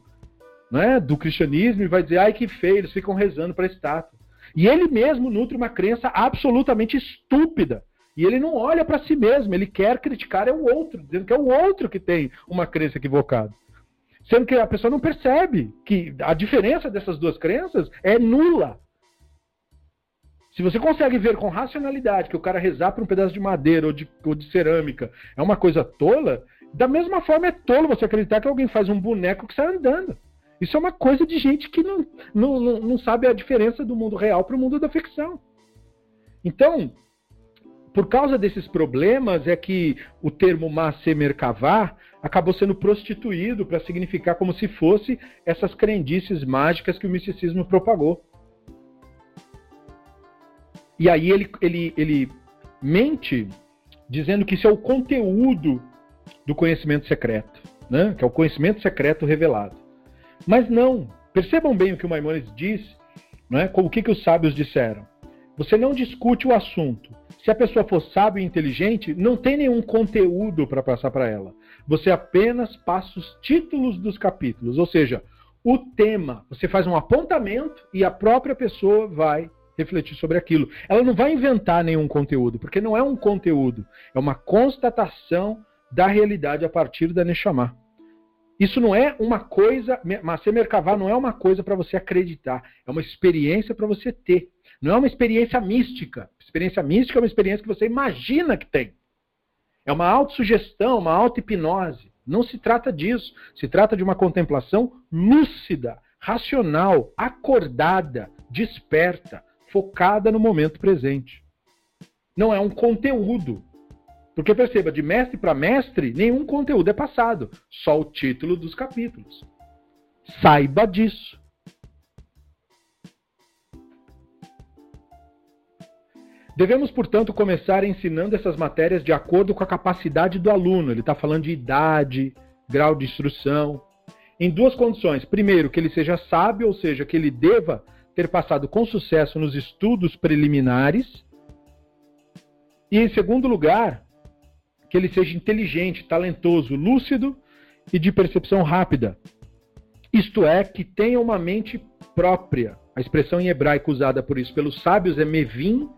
né, do cristianismo, e vai dizer, ai que feio, eles ficam rezando para estátua. E ele mesmo nutre uma crença absolutamente estúpida. E ele não olha para si mesmo, ele quer criticar é o outro, dizendo que é o outro que tem uma crença equivocada. Sendo que a pessoa não percebe que a diferença dessas duas crenças é nula. Se você consegue ver com racionalidade que o cara rezar por um pedaço de madeira ou de, ou de cerâmica é uma coisa tola, da mesma forma é tolo você acreditar que alguém faz um boneco que sai andando. Isso é uma coisa de gente que não, não, não, sabe a diferença do mundo real para o mundo da ficção. Então, por causa desses problemas é que o termo Masse Merkavá acabou sendo prostituído para significar como se fosse essas crendices mágicas que o misticismo propagou. E aí ele, ele, ele mente dizendo que isso é o conteúdo do conhecimento secreto, né? que é o conhecimento secreto revelado. Mas não, percebam bem o que o Maimonides diz, Não é? O que, que os sábios disseram? Você não discute o assunto. Se a pessoa for sábio e inteligente, não tem nenhum conteúdo para passar para ela. Você apenas passa os títulos dos capítulos, ou seja, o tema. Você faz um apontamento e a própria pessoa vai refletir sobre aquilo. Ela não vai inventar nenhum conteúdo, porque não é um conteúdo, é uma constatação da realidade a partir da Neshama. Isso não é uma coisa, Macer Merkavá não é uma coisa para você acreditar, é uma experiência para você ter. Não é uma experiência mística. Experiência mística é uma experiência que você imagina que tem. É uma autossugestão, uma auto-hipnose. Não se trata disso. Se trata de uma contemplação lúcida, racional, acordada, desperta, focada no momento presente. Não é um conteúdo. Porque perceba, de mestre para mestre, nenhum conteúdo é passado, só o título dos capítulos. Saiba disso. Devemos, portanto, começar ensinando essas matérias de acordo com a capacidade do aluno. Ele está falando de idade, grau de instrução. Em duas condições. Primeiro, que ele seja sábio, ou seja, que ele deva ter passado com sucesso nos estudos preliminares. E, em segundo lugar, que ele seja inteligente, talentoso, lúcido e de percepção rápida. Isto é, que tenha uma mente própria. A expressão em hebraico usada por isso pelos sábios é mevim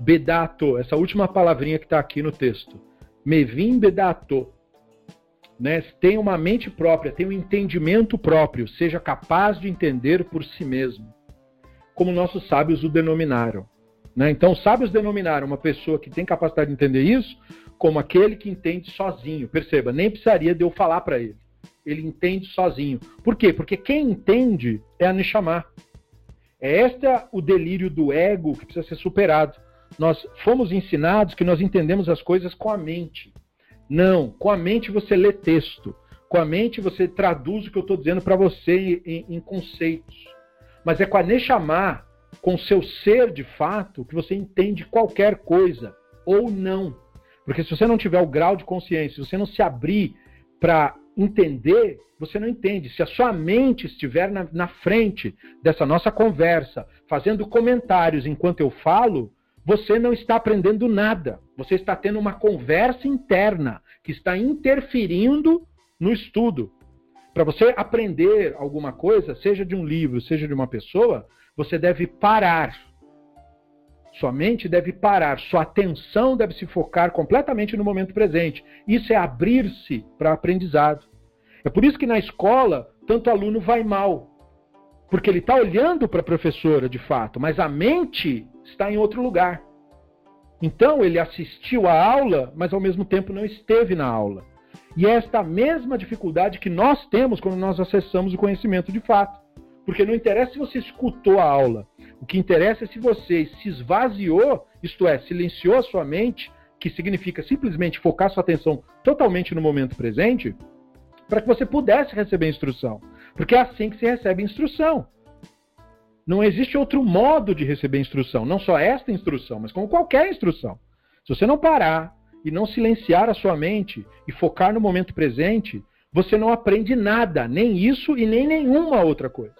bedato, essa última palavrinha que está aqui no texto. Mevim bedato. Né? Tem uma mente própria, tem um entendimento próprio, seja capaz de entender por si mesmo. Como nossos sábios o denominaram. Né? Então, os sábios denominaram uma pessoa que tem capacidade de entender isso como aquele que entende sozinho. Perceba, nem precisaria de eu falar para ele. Ele entende sozinho. Por quê? Porque quem entende é a Neshama. É este o delírio do ego que precisa ser superado nós fomos ensinados que nós entendemos as coisas com a mente. Não, com a mente você lê texto. Com a mente você traduz o que eu estou dizendo para você em, em, conceitos. Mas é com a Neshama, com o seu ser de fato, que você entende qualquer coisa ou não. Porque se você não tiver o grau de consciência, se você não se abrir para entender, você não entende. Se a sua mente estiver na, na frente dessa nossa conversa, fazendo comentários enquanto eu falo, você não está aprendendo nada. Você está tendo uma conversa interna que está interferindo no estudo. Para você aprender alguma coisa, seja de um livro, seja de uma pessoa, você deve parar. Sua mente deve parar, sua atenção deve se focar completamente no momento presente. Isso é abrir-se para aprendizado. É por isso que na escola, tanto aluno vai mal. Porque ele está olhando para a professora de fato, mas a mente está em outro lugar. Então ele assistiu à aula, mas ao mesmo tempo não esteve na aula. E é esta mesma dificuldade que nós temos quando nós acessamos o conhecimento de fato. Porque não interessa se você escutou a aula. O que interessa é se você se esvaziou, isto é, silenciou a sua mente, que significa simplesmente focar sua atenção totalmente no momento presente, para que você pudesse receber instrução. Porque é assim que se recebe instrução. Não existe outro modo de receber instrução, não só esta instrução, mas como qualquer instrução. Se você não parar e não silenciar a sua mente e focar no momento presente, você não aprende nada, nem isso e nem nenhuma outra coisa.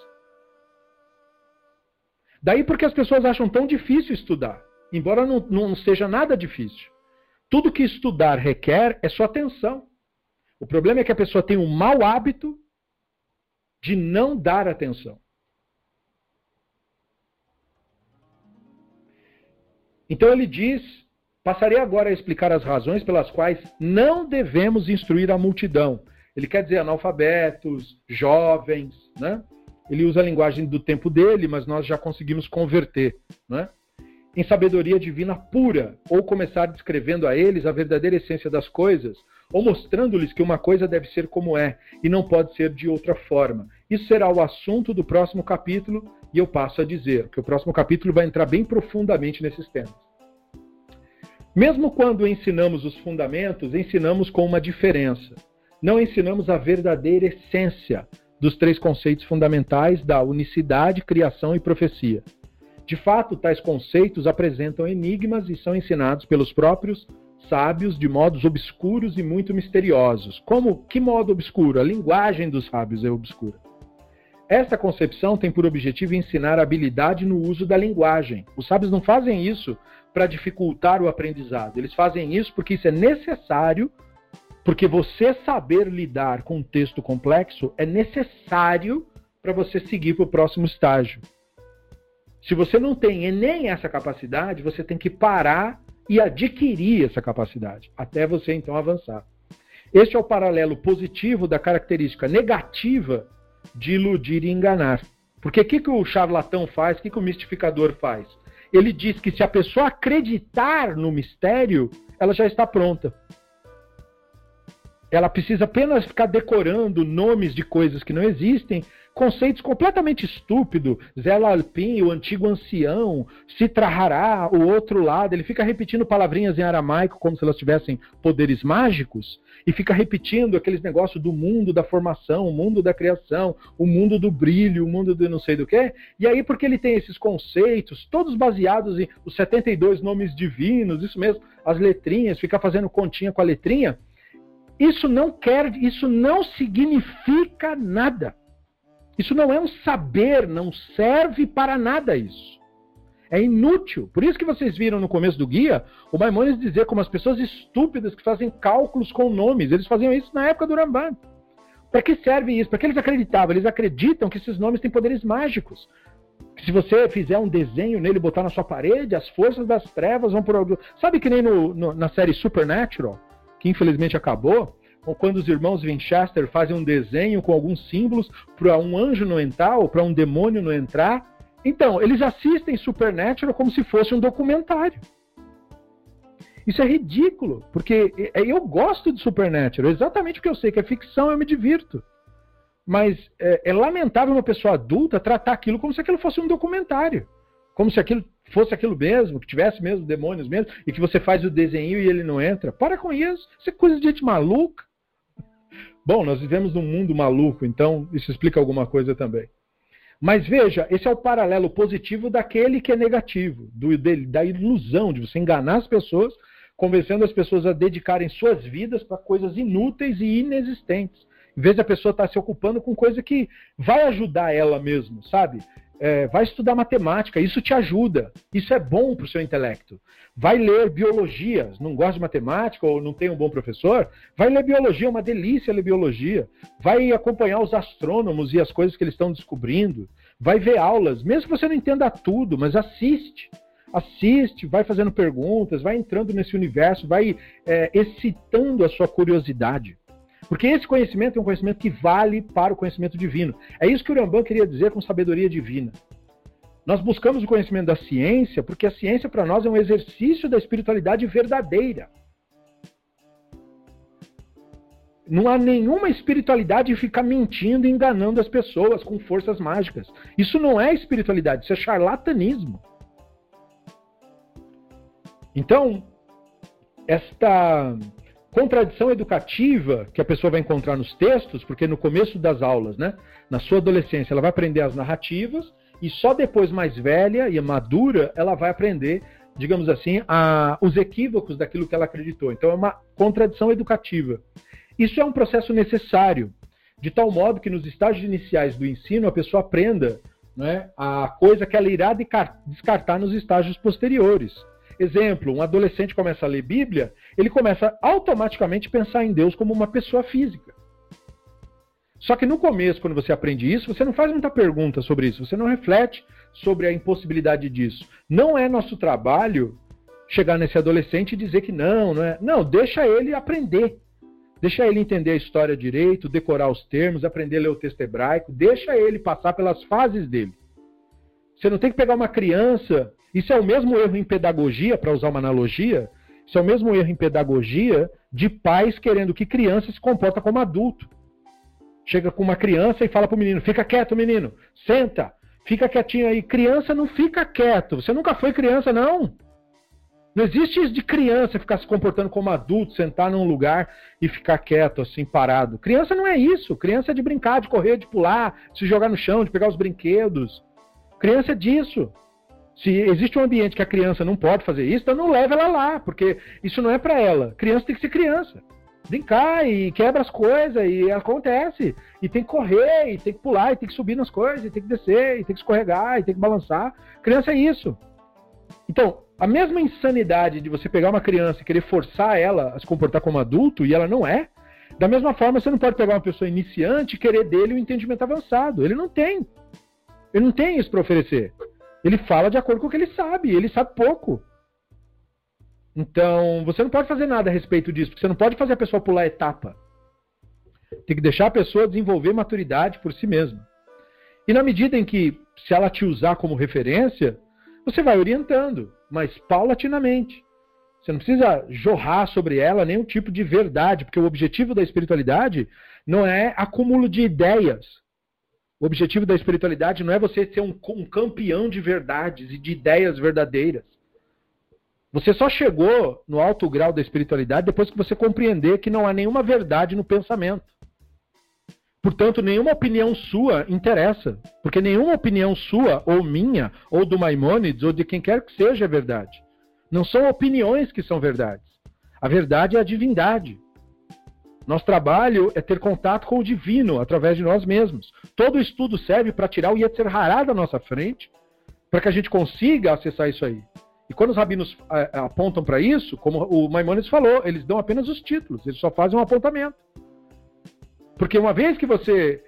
Daí porque as pessoas acham tão difícil estudar, embora não, não seja nada difícil. Tudo que estudar requer é sua atenção. O problema é que a pessoa tem um mau hábito de não dar atenção. Então ele diz: passarei agora a explicar as razões pelas quais não devemos instruir a multidão. Ele quer dizer analfabetos, jovens, né? Ele usa a linguagem do tempo dele, mas nós já conseguimos converter, né? Em sabedoria divina pura, ou começar descrevendo a eles a verdadeira essência das coisas, ou mostrando-lhes que uma coisa deve ser como é e não pode ser de outra forma. Isso será o assunto do próximo capítulo e eu passo a dizer que o próximo capítulo vai entrar bem profundamente nesses temas. Mesmo quando ensinamos os fundamentos, ensinamos com uma diferença. Não ensinamos a verdadeira essência dos três conceitos fundamentais da unicidade, criação e profecia. De fato, tais conceitos apresentam enigmas e são ensinados pelos próprios sábios de modos obscuros e muito misteriosos. Como que modo obscuro? A linguagem dos sábios é obscura. Esta concepção tem por objetivo ensinar habilidade no uso da linguagem. Os sábios não fazem isso para dificultar o aprendizado. Eles fazem isso porque isso é necessário, porque você saber lidar com um texto complexo é necessário para você seguir para o próximo estágio. Se você não tem nem essa capacidade, você tem que parar e adquirir essa capacidade, até você então avançar. Este é o paralelo positivo da característica negativa de iludir e enganar. Porque o que, que o charlatão faz? O que, que o mistificador faz? Ele diz que se a pessoa acreditar no mistério, ela já está pronta. Ela precisa apenas ficar decorando nomes de coisas que não existem conceitos completamente estúpidos. Zé Alpin, o antigo ancião, Citrahará, o outro lado. Ele fica repetindo palavrinhas em aramaico como se elas tivessem poderes mágicos e fica repetindo aqueles negócios do mundo da formação, o mundo da criação, o mundo do brilho, o mundo do não sei do que. E aí, porque ele tem esses conceitos, todos baseados em os 72 nomes divinos, isso mesmo, as letrinhas, fica fazendo continha com a letrinha. Isso não quer, isso não significa nada. Isso não é um saber, não serve para nada isso. É inútil. Por isso que vocês viram no começo do guia o Maimonides dizer como as pessoas estúpidas que fazem cálculos com nomes, eles faziam isso na época do Ramban. Para que serve isso? Para que eles acreditavam? Eles acreditam que esses nomes têm poderes mágicos. Que se você fizer um desenho nele e botar na sua parede, as forças das trevas vão por. Sabe que nem no, no, na série Supernatural, que infelizmente acabou, ou quando os irmãos Winchester fazem um desenho com alguns símbolos para um anjo não entrar ou para um demônio não entrar. Então, eles assistem Supernatural como se fosse um documentário. Isso é ridículo, porque eu gosto de Supernatural, exatamente porque eu sei que é ficção, eu me divirto. Mas é, é lamentável uma pessoa adulta tratar aquilo como se aquilo fosse um documentário. Como se aquilo fosse aquilo mesmo, que tivesse mesmo demônios mesmo, e que você faz o desenho e ele não entra. Para com isso, isso é coisa de gente maluca. Bom, nós vivemos num mundo maluco, então isso explica alguma coisa também. Mas veja, esse é o paralelo positivo daquele que é negativo, do, de, da ilusão de você enganar as pessoas, convencendo as pessoas a dedicarem suas vidas para coisas inúteis e inexistentes. Em vez da pessoa estar tá se ocupando com coisa que vai ajudar ela mesmo, sabe? É, vai estudar matemática, isso te ajuda, isso é bom para o seu intelecto. Vai ler biologia, não gosta de matemática ou não tem um bom professor, vai ler biologia, é uma delícia ler biologia. Vai acompanhar os astrônomos e as coisas que eles estão descobrindo. Vai ver aulas, mesmo que você não entenda tudo, mas assiste. Assiste, vai fazendo perguntas, vai entrando nesse universo, vai é, excitando a sua curiosidade. Porque esse conhecimento é um conhecimento que vale para o conhecimento divino. É isso que o Rambam queria dizer com sabedoria divina. Nós buscamos o conhecimento da ciência porque a ciência para nós é um exercício da espiritualidade verdadeira. Não há nenhuma espiritualidade ficar mentindo e enganando as pessoas com forças mágicas. Isso não é espiritualidade, isso é charlatanismo. Então, esta contradição educativa que a pessoa vai encontrar nos textos, porque no começo das aulas, né, na sua adolescência, ela vai aprender as narrativas e só depois mais velha e madura ela vai aprender, digamos assim, a, os equívocos daquilo que ela acreditou. Então é uma contradição educativa. Isso é um processo necessário, de tal modo que nos estágios iniciais do ensino a pessoa aprenda né, a coisa que ela irá descartar nos estágios posteriores. Exemplo, um adolescente começa a ler Bíblia, ele começa automaticamente a pensar em Deus como uma pessoa física. Só que no começo, quando você aprende isso, você não faz muita pergunta sobre isso, você não reflete sobre a impossibilidade disso. Não é nosso trabalho chegar nesse adolescente e dizer que não, não é. Não, deixa ele aprender. Deixa ele entender a história direito, decorar os termos, aprender a ler o texto hebraico, deixa ele passar pelas fases dele. Você não tem que pegar uma criança. Isso é o mesmo erro em pedagogia, para usar uma analogia. Isso é o mesmo erro em pedagogia de pais querendo que criança se comporta como adulto. Chega com uma criança e fala para o menino: fica quieto, menino, senta, fica quietinho aí. Criança não fica quieto. Você nunca foi criança, não. Não existe isso de criança ficar se comportando como adulto, sentar num lugar e ficar quieto, assim, parado. Criança não é isso. Criança é de brincar, de correr, de pular, de se jogar no chão, de pegar os brinquedos. Criança é disso. Se existe um ambiente que a criança não pode fazer isso, então não leva ela lá, porque isso não é para ela. Criança tem que ser criança. brincar e quebra as coisas e acontece. E tem que correr, e tem que pular, e tem que subir nas coisas, e tem que descer, e tem que escorregar, e tem que balançar. Criança é isso. Então, a mesma insanidade de você pegar uma criança e querer forçar ela a se comportar como adulto, e ela não é, da mesma forma você não pode pegar uma pessoa iniciante e querer dele um entendimento avançado. Ele não tem. Ele não tem isso para oferecer. Ele fala de acordo com o que ele sabe, ele sabe pouco. Então, você não pode fazer nada a respeito disso, porque você não pode fazer a pessoa pular etapa. Tem que deixar a pessoa desenvolver maturidade por si mesma. E na medida em que, se ela te usar como referência, você vai orientando, mas paulatinamente. Você não precisa jorrar sobre ela nenhum tipo de verdade, porque o objetivo da espiritualidade não é acúmulo de ideias. O objetivo da espiritualidade não é você ser um, um campeão de verdades e de ideias verdadeiras. Você só chegou no alto grau da espiritualidade depois que você compreender que não há nenhuma verdade no pensamento. Portanto, nenhuma opinião sua interessa, porque nenhuma opinião sua, ou minha, ou do Maimônides, ou de quem quer que seja é verdade. Não são opiniões que são verdades. A verdade é a divindade. Nosso trabalho é ter contato com o divino através de nós mesmos. Todo estudo serve para tirar o Yetzer Hará da nossa frente, para que a gente consiga acessar isso aí. E quando os rabinos é, é, apontam para isso, como o Maimonides falou, eles dão apenas os títulos, eles só fazem um apontamento. Porque uma vez que você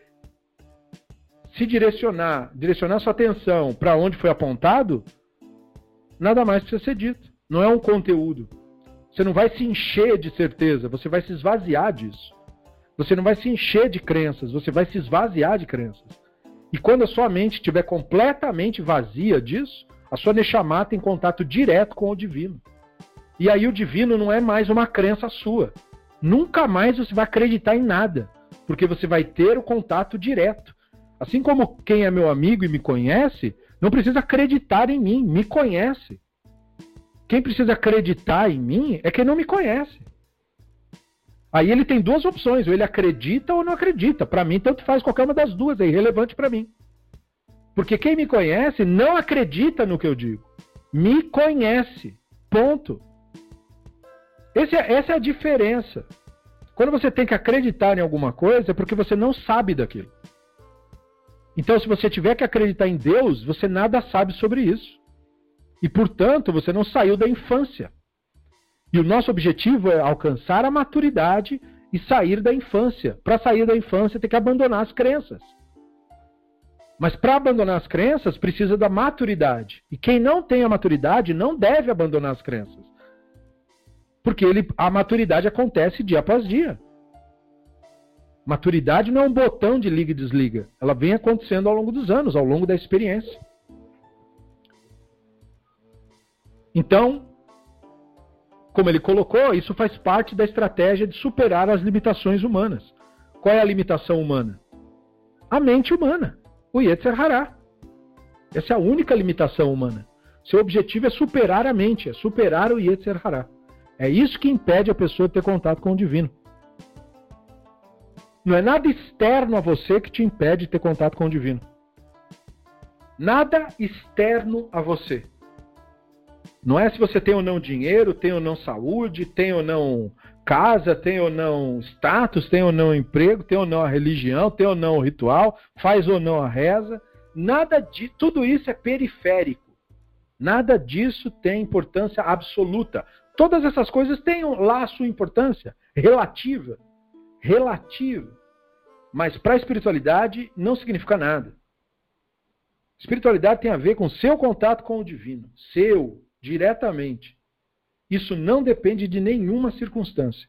se direcionar, direcionar sua atenção para onde foi apontado, nada mais precisa ser dito. Não é um conteúdo. Você não vai se encher de certeza, você vai se esvaziar disso. Você não vai se encher de crenças, você vai se esvaziar de crenças. E quando a sua mente estiver completamente vazia disso, a sua Neshama tem contato direto com o divino. E aí o divino não é mais uma crença sua. Nunca mais você vai acreditar em nada, porque você vai ter o contato direto. Assim como quem é meu amigo e me conhece, não precisa acreditar em mim, me conhece. Quem precisa acreditar em mim é quem não me conhece. Aí ele tem duas opções, ou ele acredita ou não acredita. Para mim, tanto faz qualquer uma das duas, é irrelevante para mim. Porque quem me conhece não acredita no que eu digo. Me conhece. Ponto. É, essa é a diferença. Quando você tem que acreditar em alguma coisa, é porque você não sabe daquilo. Então, se você tiver que acreditar em Deus, você nada sabe sobre isso. E, portanto, você não saiu da infância. E o nosso objetivo é alcançar a maturidade e sair da infância. Para sair da infância, tem que abandonar as crenças. Mas para abandonar as crenças, precisa da maturidade. E quem não tem a maturidade não deve abandonar as crenças. Porque ele, a maturidade acontece dia após dia. Maturidade não é um botão de liga e desliga. Ela vem acontecendo ao longo dos anos, ao longo da experiência. Então, como ele colocou, isso faz parte da estratégia de superar as limitações humanas. Qual é a limitação humana? A mente humana o Yetzer Hará. Essa é a única limitação humana. Seu objetivo é superar a mente, é superar o Yetzer Hará. É isso que impede a pessoa de ter contato com o divino. Não é nada externo a você que te impede de ter contato com o divino. Nada externo a você. Não é se você tem ou não dinheiro, tem ou não saúde, tem ou não casa, tem ou não status, tem ou não emprego, tem ou não a religião, tem ou não o ritual, faz ou não a reza. Nada de tudo isso é periférico. Nada disso tem importância absoluta. Todas essas coisas têm lá a sua importância relativa, relativa. Mas para a espiritualidade não significa nada. Espiritualidade tem a ver com seu contato com o divino, seu, diretamente. Isso não depende de nenhuma circunstância.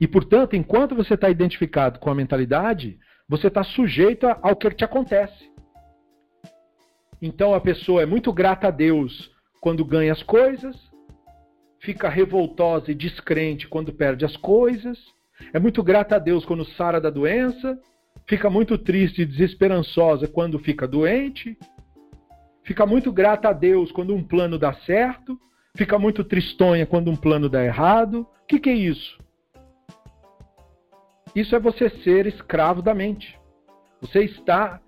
E, portanto, enquanto você está identificado com a mentalidade, você está sujeito ao que te acontece. Então a pessoa é muito grata a Deus quando ganha as coisas, fica revoltosa e descrente quando perde as coisas, é muito grata a Deus quando sara da doença, fica muito triste e desesperançosa quando fica doente, fica muito grata a Deus quando um plano dá certo, fica muito tristonha quando um plano dá errado. O que, que é isso? Isso é você ser escravo da mente. Você está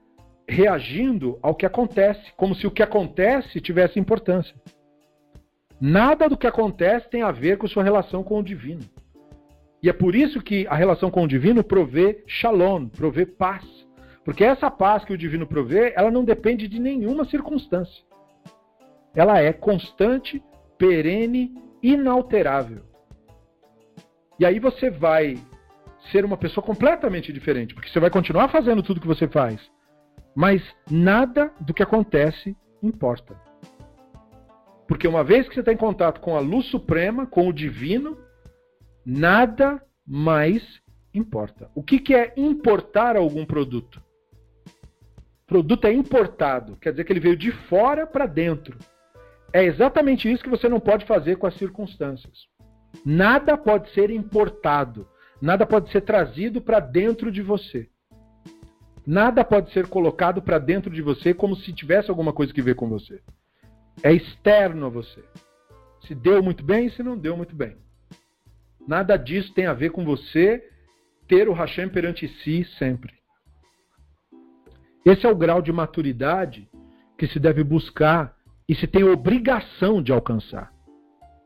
reagindo ao que acontece, como se o que acontece tivesse importância. Nada do que acontece tem a ver com sua relação com o divino. E é por isso que a relação com o divino provê shalom, provê paz. Porque essa paz que o divino provê, ela não depende de nenhuma circunstância. Ela é constante, perene, inalterável. E aí você vai ser uma pessoa completamente diferente, porque você vai continuar fazendo tudo que você faz, mas nada do que acontece importa. Porque uma vez que você está em contato com a luz suprema, com o divino, nada mais importa. O que, que é importar algum produto? Produto é importado, quer dizer que ele veio de fora para dentro. É exatamente isso que você não pode fazer com as circunstâncias. Nada pode ser importado, nada pode ser trazido para dentro de você. Nada pode ser colocado para dentro de você como se tivesse alguma coisa que ver com você. É externo a você. Se deu muito bem, se não deu muito bem. Nada disso tem a ver com você ter o Hashem perante si sempre. Esse é o grau de maturidade que se deve buscar e se tem obrigação de alcançar.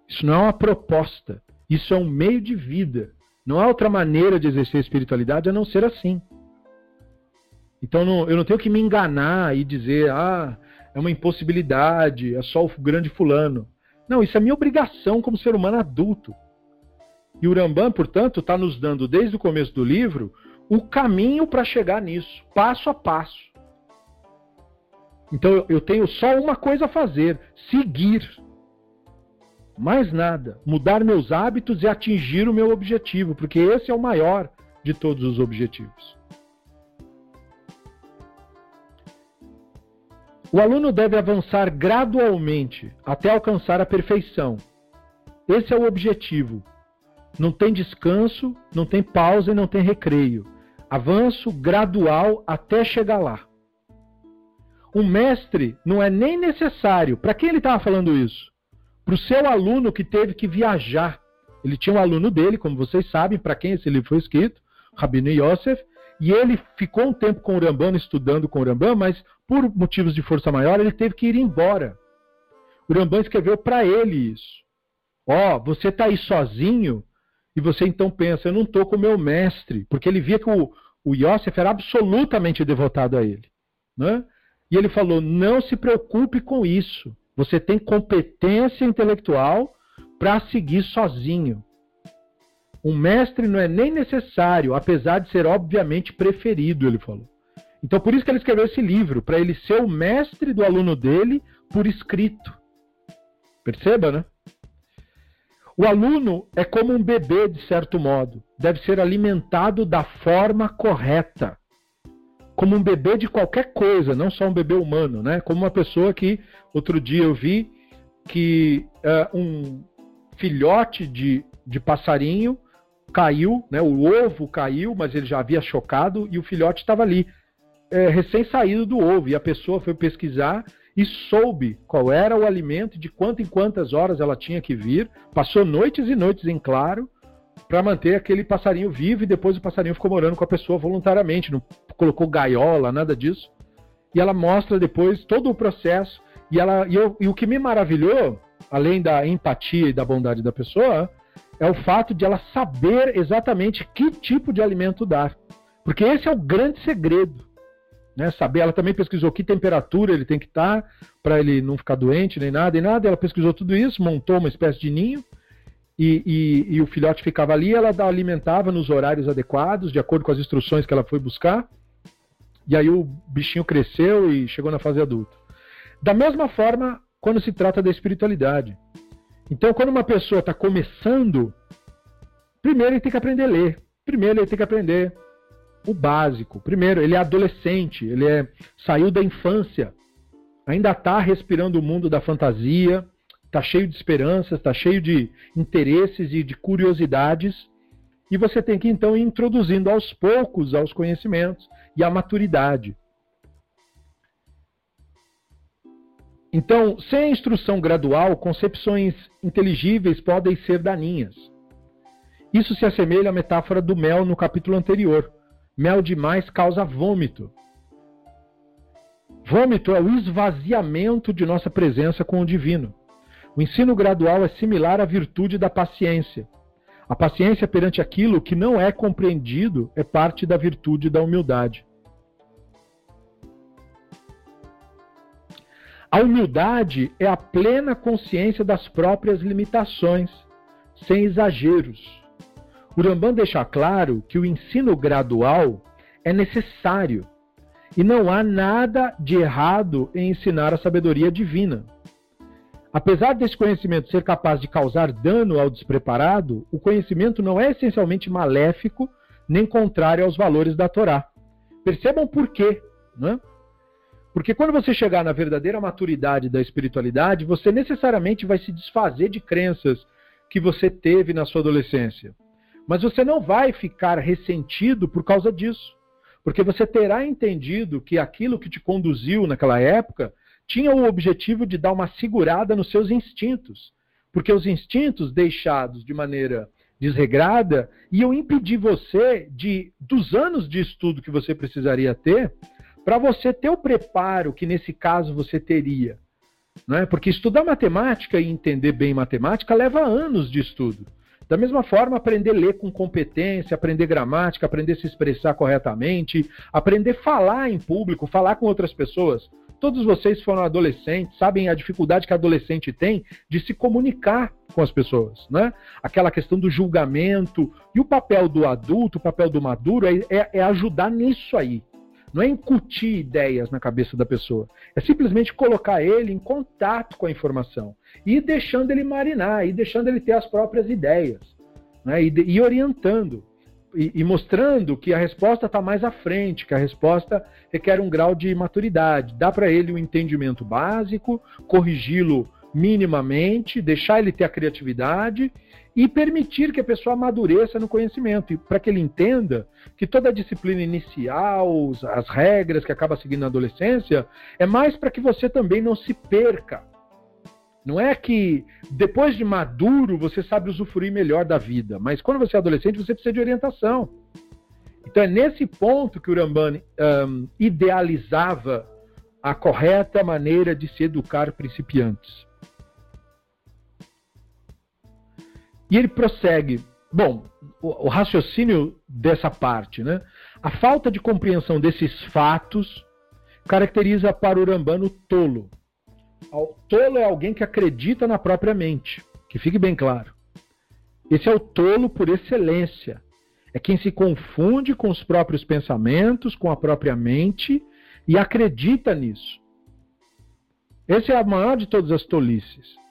Isso não é uma proposta, isso é um meio de vida. Não há outra maneira de exercer a espiritualidade a não ser assim. Então não, eu não tenho que me enganar e dizer, ah, é uma impossibilidade, é só o grande fulano. Não, isso é minha obrigação como ser humano adulto. E o Rambam, portanto, está nos dando desde o começo do livro o caminho para chegar nisso, passo a passo. Então eu tenho só uma coisa a fazer: seguir. Mais nada. Mudar meus hábitos e atingir o meu objetivo, porque esse é o maior de todos os objetivos. O aluno deve avançar gradualmente até alcançar a perfeição. Esse é o objetivo. Não tem descanso, não tem pausa e não tem recreio. Avanço gradual até chegar lá. Um mestre não é nem necessário. Para quem ele estava falando isso? Para o seu aluno que teve que viajar. Ele tinha um aluno dele, como vocês sabem, para quem esse livro foi escrito, Rabino Yosef, e ele ficou um tempo com o Rambam, estudando com o Rambam, mas por motivos de força maior, ele teve que ir embora. O Rambam escreveu para ele isso. Ó, oh, você está aí sozinho e você então pensa, eu não estou com o meu mestre, porque ele via que o, o Yosef era absolutamente devotado a ele. Né? E ele falou: não se preocupe com isso. Você tem competência intelectual para seguir sozinho. Um mestre não é nem necessário, apesar de ser obviamente preferido, ele falou. Então, por isso que ele escreveu esse livro, para ele ser o mestre do aluno dele por escrito. Perceba, né? O aluno é como um bebê, de certo modo. Deve ser alimentado da forma correta. Como um bebê de qualquer coisa, não só um bebê humano, né? Como uma pessoa que, outro dia eu vi que uh, um filhote de, de passarinho caiu, né? O ovo caiu, mas ele já havia chocado e o filhote estava ali, é, recém-saído do ovo. E a pessoa foi pesquisar e soube qual era o alimento, de quanto em quantas horas ela tinha que vir, passou noites e noites em claro para manter aquele passarinho vivo e depois o passarinho ficou morando com a pessoa voluntariamente, não colocou gaiola, nada disso. E ela mostra depois todo o processo e ela e, eu, e o que me maravilhou, além da empatia e da bondade da pessoa, é o fato de ela saber exatamente que tipo de alimento dar. Porque esse é o grande segredo né, saber. Ela também pesquisou que temperatura ele tem que estar para ele não ficar doente nem nada e nada. Ela pesquisou tudo isso, montou uma espécie de ninho e, e, e o filhote ficava ali. Ela alimentava nos horários adequados, de acordo com as instruções que ela foi buscar. E aí o bichinho cresceu e chegou na fase adulta. Da mesma forma, quando se trata da espiritualidade. Então, quando uma pessoa está começando, primeiro ele tem que aprender a ler. Primeiro ele tem que aprender o básico. Primeiro, ele é adolescente, ele é saiu da infância, ainda está respirando o mundo da fantasia, está cheio de esperanças, está cheio de interesses e de curiosidades. E você tem que então ir introduzindo aos poucos aos conhecimentos e à maturidade. Então, sem a instrução gradual, concepções inteligíveis podem ser daninhas. Isso se assemelha à metáfora do mel no capítulo anterior. Mel demais causa vômito. Vômito é o esvaziamento de nossa presença com o divino. O ensino gradual é similar à virtude da paciência. A paciência perante aquilo que não é compreendido é parte da virtude da humildade. A humildade é a plena consciência das próprias limitações, sem exageros. O Rambam deixa claro que o ensino gradual é necessário e não há nada de errado em ensinar a sabedoria divina. Apesar desse conhecimento ser capaz de causar dano ao despreparado, o conhecimento não é essencialmente maléfico nem contrário aos valores da Torá. Percebam por quê, né? Porque quando você chegar na verdadeira maturidade da espiritualidade, você necessariamente vai se desfazer de crenças que você teve na sua adolescência. Mas você não vai ficar ressentido por causa disso. Porque você terá entendido que aquilo que te conduziu naquela época tinha o objetivo de dar uma segurada nos seus instintos. Porque os instintos deixados de maneira desregrada iam impedir você de, dos anos de estudo que você precisaria ter, para você ter o preparo que nesse caso você teria. Né? Porque estudar matemática e entender bem matemática leva anos de estudo. Da mesma forma, aprender a ler com competência, aprender gramática, aprender a se expressar corretamente, aprender a falar em público, falar com outras pessoas. Todos vocês foram adolescentes, sabem a dificuldade que adolescente tem de se comunicar com as pessoas, né? Aquela questão do julgamento e o papel do adulto, o papel do maduro é, é, é ajudar nisso aí, não é incutir ideias na cabeça da pessoa. É simplesmente colocar ele em contato com a informação. E deixando ele marinar, e deixando ele ter as próprias ideias. Né? E, e orientando. E, e, mostrando que a resposta está mais à frente, que a resposta requer um grau de maturidade. Dá para ele um entendimento básico, corrigi-lo minimamente, deixar ele ter a criatividade e permitir que a pessoa amadureça no conhecimento, para que ele entenda que toda a disciplina inicial, as regras que acaba seguindo na adolescência, é mais para que você também não se perca. Não é que depois de maduro você sabe usufruir melhor da vida, mas quando você é adolescente você precisa de orientação. Então é nesse ponto que o Rambani um, idealizava a correta maneira de se educar principiantes. E ele prossegue. Bom, o, o raciocínio dessa parte, né? A falta de compreensão desses fatos caracteriza para o Rambano tolo. O tolo é alguém que acredita na própria mente, que fique bem claro. Esse é o tolo por excelência. É quem se confunde com os próprios pensamentos, com a própria mente e acredita nisso. Esse é a maior de todas as tolices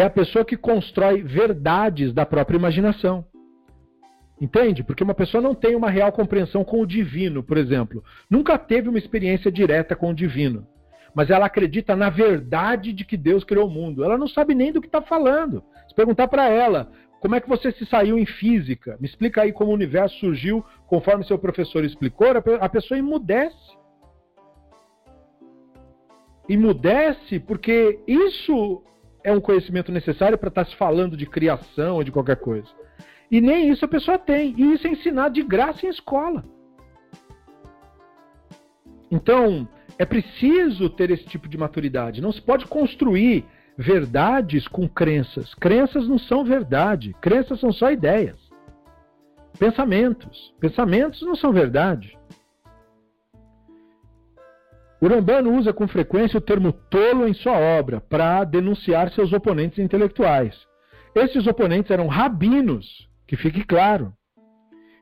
é a pessoa que constrói verdades da própria imaginação. Entende? Porque uma pessoa não tem uma real compreensão com o divino, por exemplo. Nunca teve uma experiência direta com o divino. Mas ela acredita na verdade de que Deus criou o mundo. Ela não sabe nem do que está falando. Se perguntar para ela, como é que você se saiu em física? Me explica aí como o universo surgiu conforme seu professor explicou. A pessoa emudece. Emudece porque isso é um conhecimento necessário para estar tá se falando de criação ou de qualquer coisa. E nem isso a pessoa tem. E isso é ensinado de graça em escola. Então, é preciso ter esse tipo de maturidade. Não se pode construir verdades com crenças. Crenças não são verdade. Crenças são só ideias. Pensamentos. Pensamentos não são verdade. Urambano usa com frequência o termo tolo em sua obra para denunciar seus oponentes intelectuais. Esses oponentes eram rabinos, que fique claro,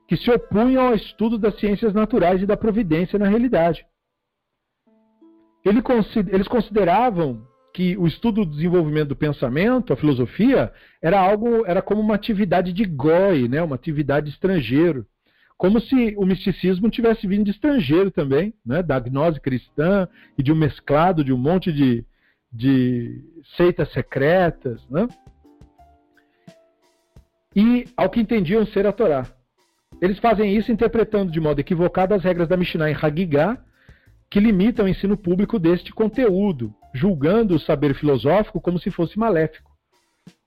que se opunham ao estudo das ciências naturais e da providência na realidade. Eles consideravam que o estudo do desenvolvimento do pensamento, a filosofia, era algo, era como uma atividade de goi, né, uma atividade estrangeiro. Como se o misticismo tivesse vindo de estrangeiro também, né? da gnose cristã e de um mesclado de um monte de, de seitas secretas. Né? E ao que entendiam ser a Torá. Eles fazem isso interpretando de modo equivocado as regras da Mishnah em Hagigah, que limitam o ensino público deste conteúdo, julgando o saber filosófico como se fosse maléfico.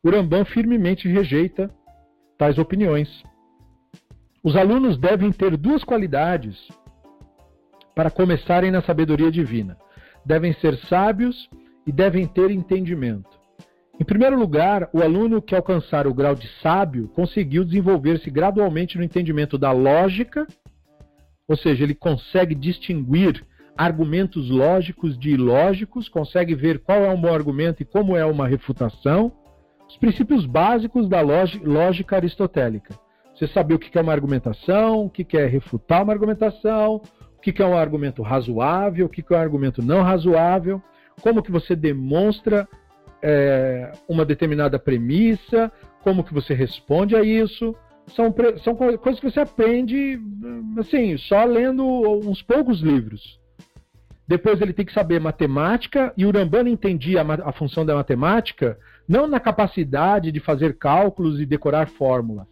O Rambam firmemente rejeita tais opiniões. Os alunos devem ter duas qualidades para começarem na sabedoria divina: devem ser sábios e devem ter entendimento. Em primeiro lugar, o aluno que alcançar o grau de sábio conseguiu desenvolver-se gradualmente no entendimento da lógica, ou seja, ele consegue distinguir argumentos lógicos de ilógicos, consegue ver qual é um bom argumento e como é uma refutação, os princípios básicos da lógica aristotélica. Você saber o que é uma argumentação, o que é refutar uma argumentação, o que é um argumento razoável, o que é um argumento não razoável, como que você demonstra é, uma determinada premissa, como que você responde a isso. São, são coisas que você aprende assim, só lendo uns poucos livros. Depois ele tem que saber matemática, e o Urambana entendia a, a função da matemática não na capacidade de fazer cálculos e decorar fórmulas,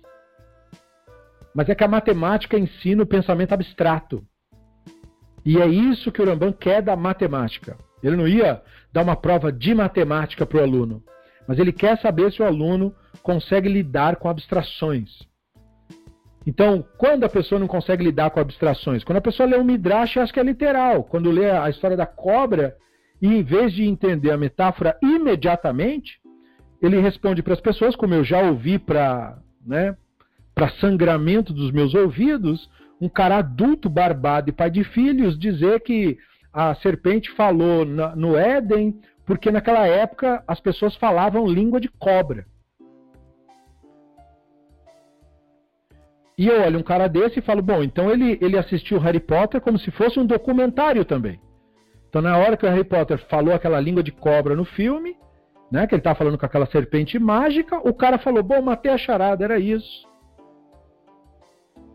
mas é que a matemática ensina o pensamento abstrato. E é isso que o Rambam quer da matemática. Ele não ia dar uma prova de matemática para o aluno, mas ele quer saber se o aluno consegue lidar com abstrações. Então, quando a pessoa não consegue lidar com abstrações? Quando a pessoa lê um midrash, acha que é literal. Quando lê a história da cobra, e em vez de entender a metáfora imediatamente, ele responde para as pessoas, como eu já ouvi para né, sangramento dos meus ouvidos, um cara adulto, barbado e pai de filhos, dizer que a serpente falou na, no Éden porque naquela época as pessoas falavam língua de cobra. E eu olho um cara desse e falo, bom, então ele, ele assistiu Harry Potter como se fosse um documentário também. Então na hora que o Harry Potter falou aquela língua de cobra no filme, né, que ele estava falando com aquela serpente mágica, o cara falou, bom, matei a charada, era isso.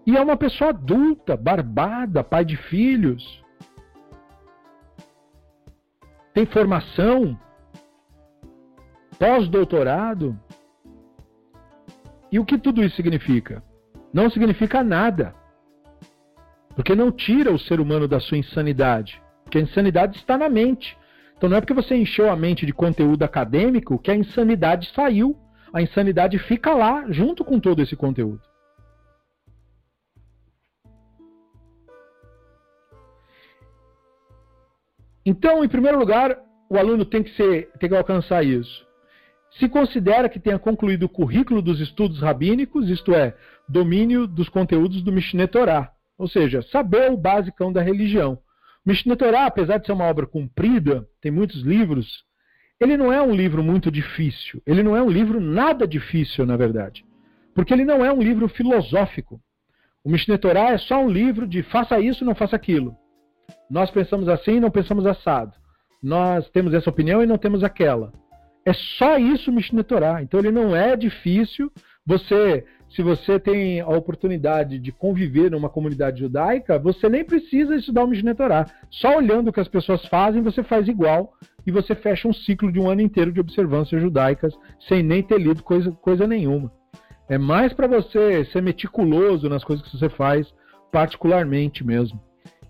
E é uma pessoa adulta, barbada, pai de filhos. Tem formação, pós-doutorado. E o que tudo isso significa? Não significa nada. Porque não tira o ser humano da sua insanidade. Porque a insanidade está na mente. Então não é porque você encheu a mente de conteúdo acadêmico que a insanidade saiu. A insanidade fica lá, junto com todo esse conteúdo. Então, em primeiro lugar, o aluno tem que, ser, tem que alcançar isso. Se considera que tenha concluído o currículo dos estudos rabínicos, isto é, domínio dos conteúdos do Mishneh Torah, ou seja, saber o basicão da religião. O Mishneh Torah, apesar de ser uma obra comprida, tem muitos livros, ele não é um livro muito difícil. Ele não é um livro nada difícil, na verdade. Porque ele não é um livro filosófico. O Mishneh Torah é só um livro de faça isso, não faça aquilo. Nós pensamos assim e não pensamos assado. Nós temos essa opinião e não temos aquela. É só isso Mishneh Torah. Então ele não é difícil. Você, se você tem a oportunidade de conviver numa comunidade judaica, você nem precisa estudar o Mishneh Torah. Só olhando o que as pessoas fazem, você faz igual e você fecha um ciclo de um ano inteiro de observâncias judaicas sem nem ter lido coisa, coisa nenhuma. É mais para você ser meticuloso nas coisas que você faz, particularmente mesmo.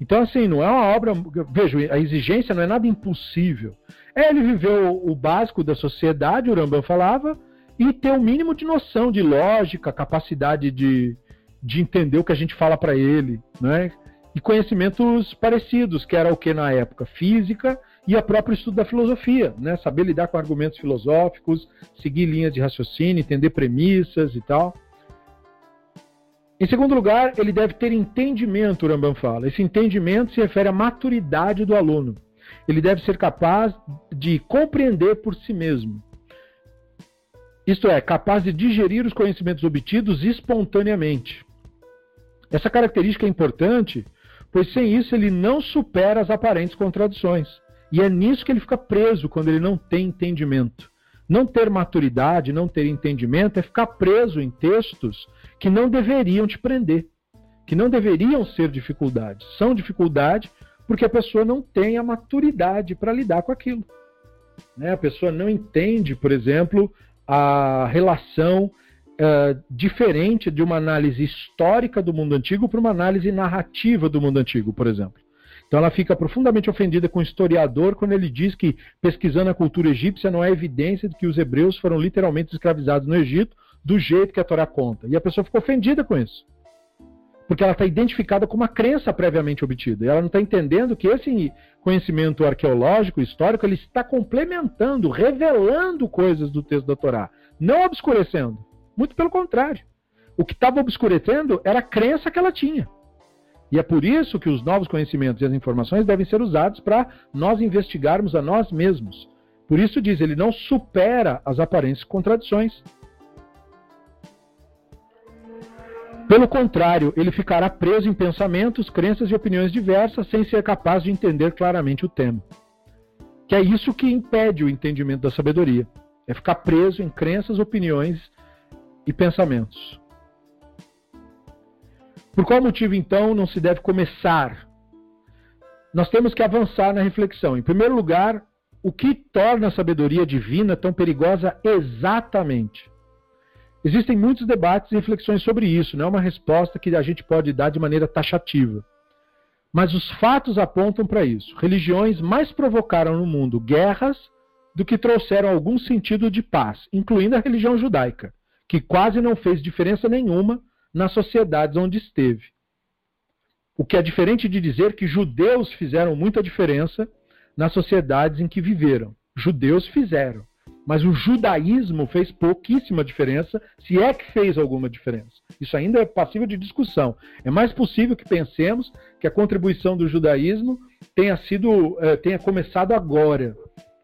Então, assim, não é uma obra. Vejo, a exigência não é nada impossível. É ele viveu o básico da sociedade, o Rambam falava, e ter o um mínimo de noção de lógica, capacidade de, de entender o que a gente fala para ele, né? E conhecimentos parecidos, que era o que na época? Física e a próprio estudo da filosofia, né? Saber lidar com argumentos filosóficos, seguir linhas de raciocínio, entender premissas e tal. Em segundo lugar, ele deve ter entendimento, o Rambam fala. Esse entendimento se refere à maturidade do aluno. Ele deve ser capaz de compreender por si mesmo. Isto é, capaz de digerir os conhecimentos obtidos espontaneamente. Essa característica é importante, pois sem isso ele não supera as aparentes contradições. E é nisso que ele fica preso quando ele não tem entendimento. Não ter maturidade, não ter entendimento é ficar preso em textos que não deveriam te prender, que não deveriam ser dificuldades. São dificuldade porque a pessoa não tem a maturidade para lidar com aquilo. Né? A pessoa não entende, por exemplo, a relação uh, diferente de uma análise histórica do mundo antigo para uma análise narrativa do mundo antigo, por exemplo. Então ela fica profundamente ofendida com o historiador quando ele diz que, pesquisando a cultura egípcia, não há evidência de que os hebreus foram literalmente escravizados no Egito, do jeito que a Torá conta. E a pessoa ficou ofendida com isso. porque ela está identificada com uma crença previamente obtida. E ela não está entendendo que esse conhecimento arqueológico, histórico, ele está complementando, revelando coisas do texto da Torá, não obscurecendo. Muito pelo contrário. O que estava obscurecendo era a crença que ela tinha. E é por isso que os novos conhecimentos e as informações devem ser usados para nós investigarmos a nós mesmos. Por isso diz, ele não supera as aparentes contradições. Pelo contrário, ele ficará preso em pensamentos, crenças e opiniões diversas sem ser capaz de entender claramente o tema. Que é isso que impede o entendimento da sabedoria. É ficar preso em crenças, opiniões e pensamentos. Por qual motivo, então, não se deve começar? Nós temos que avançar na reflexão. Em primeiro lugar, o que torna a sabedoria divina tão perigosa exatamente? Existem muitos debates e reflexões sobre isso, não é uma resposta que a gente pode dar de maneira taxativa. Mas os fatos apontam para isso. Religiões mais provocaram no mundo guerras do que trouxeram algum sentido de paz, incluindo a religião judaica, que quase não fez diferença nenhuma nas sociedades onde esteve. O que é diferente de dizer que judeus fizeram muita diferença nas sociedades em que viveram. Judeus fizeram. Mas o judaísmo fez pouquíssima diferença, se é que fez alguma diferença. Isso ainda é passível de discussão. É mais possível que pensemos que a contribuição do judaísmo tenha sido, eh, tenha começado agora,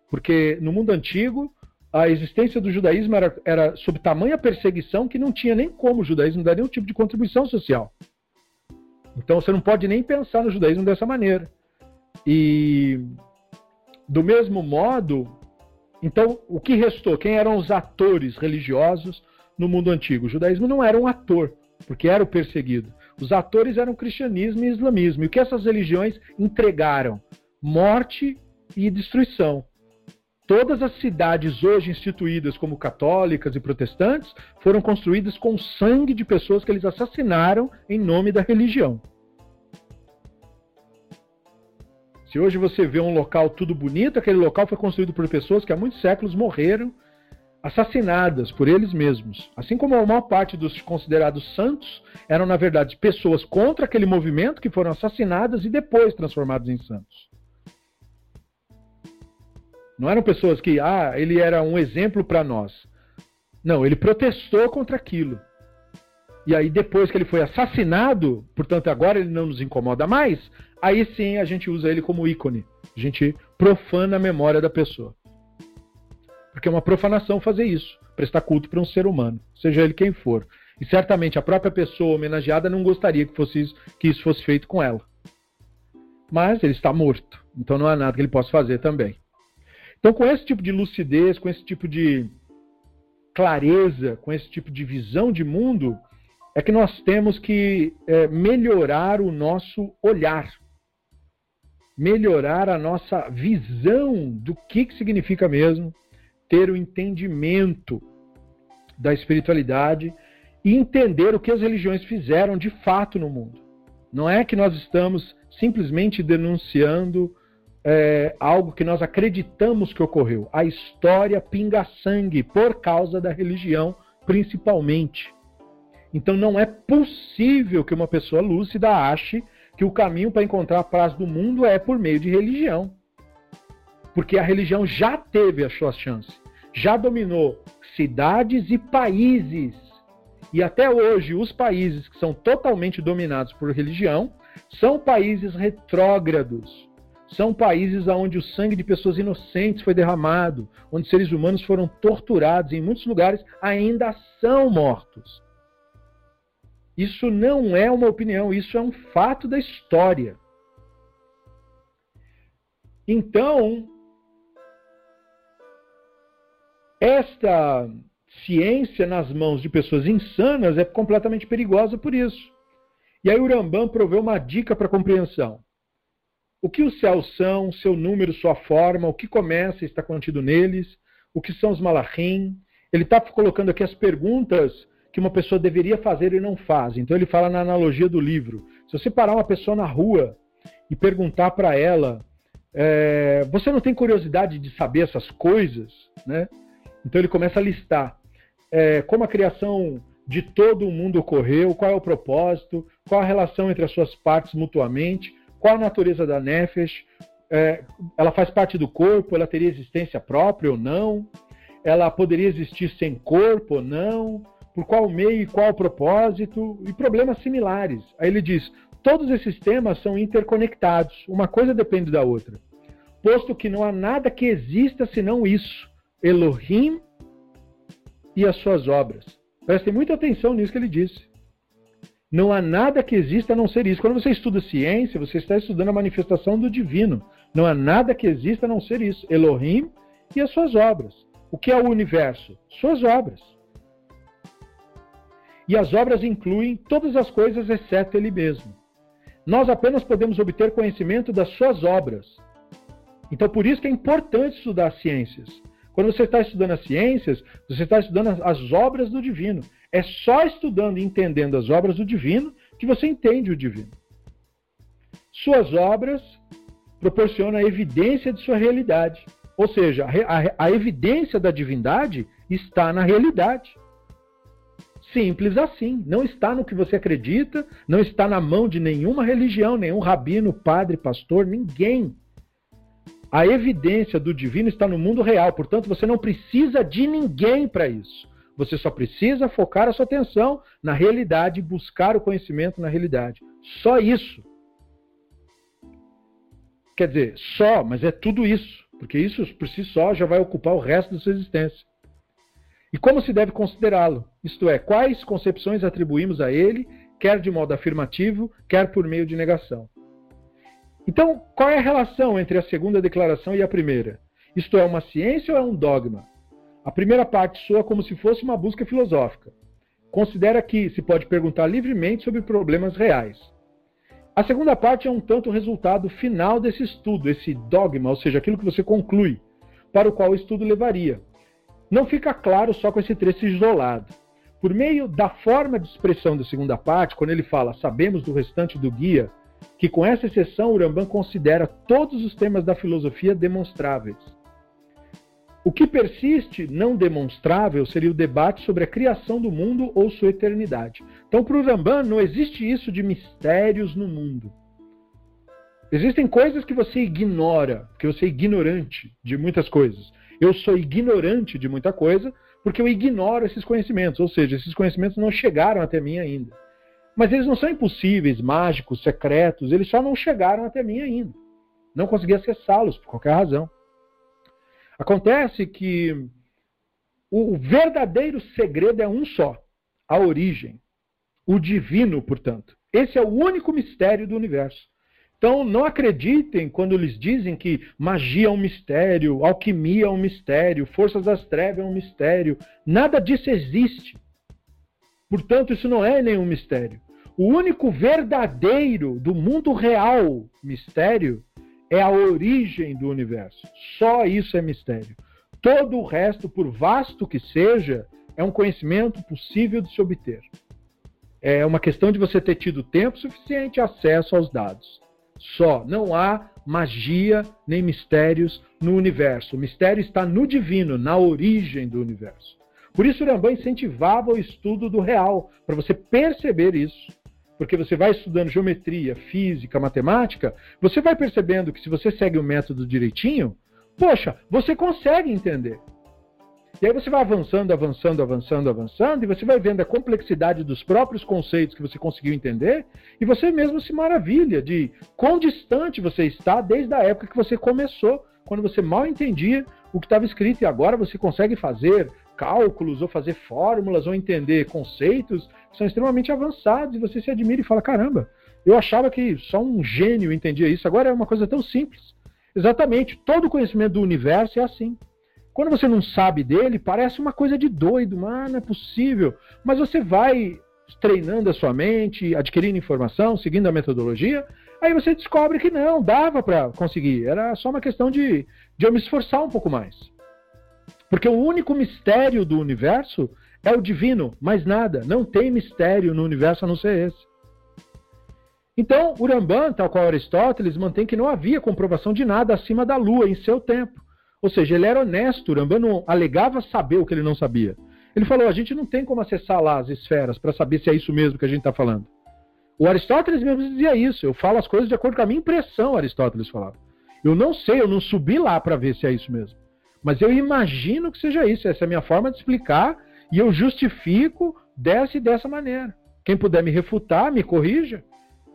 porque no mundo antigo a existência do judaísmo era, era sob tamanha perseguição que não tinha nem como o judaísmo dar nenhum tipo de contribuição social. Então você não pode nem pensar no judaísmo dessa maneira. E do mesmo modo, então o que restou? Quem eram os atores religiosos no mundo antigo? O judaísmo não era um ator, porque era o perseguido. Os atores eram cristianismo e islamismo. E o que essas religiões entregaram? Morte e destruição. Todas as cidades hoje instituídas como católicas e protestantes foram construídas com sangue de pessoas que eles assassinaram em nome da religião. Se hoje você vê um local tudo bonito, aquele local foi construído por pessoas que há muitos séculos morreram assassinadas por eles mesmos. Assim como a maior parte dos considerados santos eram, na verdade, pessoas contra aquele movimento que foram assassinadas e depois transformadas em santos. Não eram pessoas que, ah, ele era um exemplo para nós. Não, ele protestou contra aquilo. E aí, depois que ele foi assassinado, portanto, agora ele não nos incomoda mais, aí sim a gente usa ele como ícone. A gente profana a memória da pessoa. Porque é uma profanação fazer isso, prestar culto para um ser humano, seja ele quem for. E certamente a própria pessoa homenageada não gostaria que, fosse isso, que isso fosse feito com ela. Mas ele está morto, então não há nada que ele possa fazer também. Então, com esse tipo de lucidez, com esse tipo de clareza, com esse tipo de visão de mundo, é que nós temos que é, melhorar o nosso olhar, melhorar a nossa visão do que, que significa mesmo ter o entendimento da espiritualidade e entender o que as religiões fizeram de fato no mundo. Não é que nós estamos simplesmente denunciando é, algo que nós acreditamos que ocorreu. A história pinga sangue por causa da religião, principalmente. Então não é possível que uma pessoa lúcida ache que o caminho para encontrar a paz do mundo é por meio de religião. Porque a religião já teve as suas chances, já dominou cidades e países. E até hoje, os países que são totalmente dominados por religião são países retrógrados são países onde o sangue de pessoas inocentes foi derramado, onde seres humanos foram torturados, e em muitos lugares ainda são mortos. Isso não é uma opinião, isso é um fato da história. Então, esta ciência nas mãos de pessoas insanas é completamente perigosa por isso. E aí o Rambam proveu uma dica para compreensão o que os céus são, seu número, sua forma, o que começa e está contido neles, o que são os malachim. Ele está colocando aqui as perguntas que uma pessoa deveria fazer e não faz. Então ele fala na analogia do livro. Se você parar uma pessoa na rua e perguntar para ela, é, você não tem curiosidade de saber essas coisas, né? Então ele começa a listar é, como a criação de todo o mundo ocorreu, qual é o propósito, qual a relação entre as suas partes mutuamente, qual a natureza da nefesh, é, ela faz parte do corpo, ela teria existência própria ou não, ela poderia existir sem corpo ou não, por qual meio e qual propósito, e problemas similares. Aí ele diz: todos esses temas são interconectados, uma coisa depende da outra. Posto que não há nada que exista senão isso, Elohim e as suas obras. Prestem muita atenção nisso que ele disse. Não há nada que exista a não ser isso. Quando você estuda ciência, você está estudando a manifestação do divino. Não há nada que exista a não ser isso. Elohim e as suas obras. O que é o universo? Suas obras. E as obras incluem todas as coisas exceto ele mesmo. Nós apenas podemos obter conhecimento das suas obras. Então, por isso que é importante estudar as ciências. Quando você está estudando as ciências, você está estudando as obras do divino. É só estudando e entendendo as obras do divino que você entende o divino. Suas obras proporcionam a evidência de sua realidade. Ou seja, a, a, a evidência da divindade está na realidade. Simples assim. Não está no que você acredita, não está na mão de nenhuma religião, nenhum rabino, padre, pastor, ninguém. A evidência do divino está no mundo real, portanto, você não precisa de ninguém para isso. Você só precisa focar a sua atenção na realidade buscar o conhecimento na realidade. Só isso. Quer dizer, só, mas é tudo isso. Porque isso por si só já vai ocupar o resto da sua existência. E como se deve considerá-lo? Isto é, quais concepções atribuímos a ele, quer de modo afirmativo, quer por meio de negação. Então, qual é a relação entre a segunda declaração e a primeira? Isto é uma ciência ou é um dogma? A primeira parte soa como se fosse uma busca filosófica. Considera que se pode perguntar livremente sobre problemas reais. A segunda parte é um tanto o resultado final desse estudo, esse dogma, ou seja, aquilo que você conclui, para o qual o estudo levaria. Não fica claro só com esse trecho isolado. Por meio da forma de expressão da segunda parte, quando ele fala sabemos do restante do guia, que com essa exceção o considera todos os temas da filosofia demonstráveis. O que persiste não demonstrável seria o debate sobre a criação do mundo ou sua eternidade. Então, para o não existe isso de mistérios no mundo. Existem coisas que você ignora, que você é ignorante de muitas coisas. Eu sou ignorante de muita coisa porque eu ignoro esses conhecimentos, ou seja, esses conhecimentos não chegaram até mim ainda. Mas eles não são impossíveis, mágicos, secretos, eles só não chegaram até mim ainda. Não consegui acessá-los por qualquer razão. Acontece que o verdadeiro segredo é um só: a origem. O divino, portanto. Esse é o único mistério do universo. Então, não acreditem quando lhes dizem que magia é um mistério, alquimia é um mistério, forças das trevas é um mistério. Nada disso existe. Portanto, isso não é nenhum mistério. O único verdadeiro do mundo real mistério é a origem do universo. Só isso é mistério. Todo o resto, por vasto que seja, é um conhecimento possível de se obter. É uma questão de você ter tido tempo suficiente acesso aos dados. Só. Não há magia nem mistérios no universo. O mistério está no divino, na origem do universo. Por isso, Rambam incentivava o estudo do real, para você perceber isso porque você vai estudando geometria, física, matemática, você vai percebendo que se você segue o método direitinho, poxa, você consegue entender. E aí você vai avançando, avançando, avançando, avançando, e você vai vendo a complexidade dos próprios conceitos que você conseguiu entender, e você mesmo se maravilha de quão distante você está desde a época que você começou, quando você mal entendia o que estava escrito, e agora você consegue fazer cálculos, ou fazer fórmulas, ou entender conceitos que são extremamente avançados, e você se admira e fala: caramba, eu achava que só um gênio entendia isso, agora é uma coisa tão simples. Exatamente, todo conhecimento do universo é assim. Quando você não sabe dele, parece uma coisa de doido, mas não é possível. Mas você vai treinando a sua mente, adquirindo informação, seguindo a metodologia, aí você descobre que não, dava para conseguir. Era só uma questão de, de eu me esforçar um pouco mais. Porque o único mistério do universo é o divino, mais nada. Não tem mistério no universo a não ser esse. Então, Uramban, tal qual Aristóteles, mantém que não havia comprovação de nada acima da Lua em seu tempo. Ou seja, ele era honesto. Uramban não alegava saber o que ele não sabia. Ele falou: a gente não tem como acessar lá as esferas para saber se é isso mesmo que a gente está falando. O Aristóteles mesmo dizia isso. Eu falo as coisas de acordo com a minha impressão, Aristóteles falava. Eu não sei, eu não subi lá para ver se é isso mesmo. Mas eu imagino que seja isso. Essa é a minha forma de explicar e eu justifico dessa e dessa maneira. Quem puder me refutar, me corrija.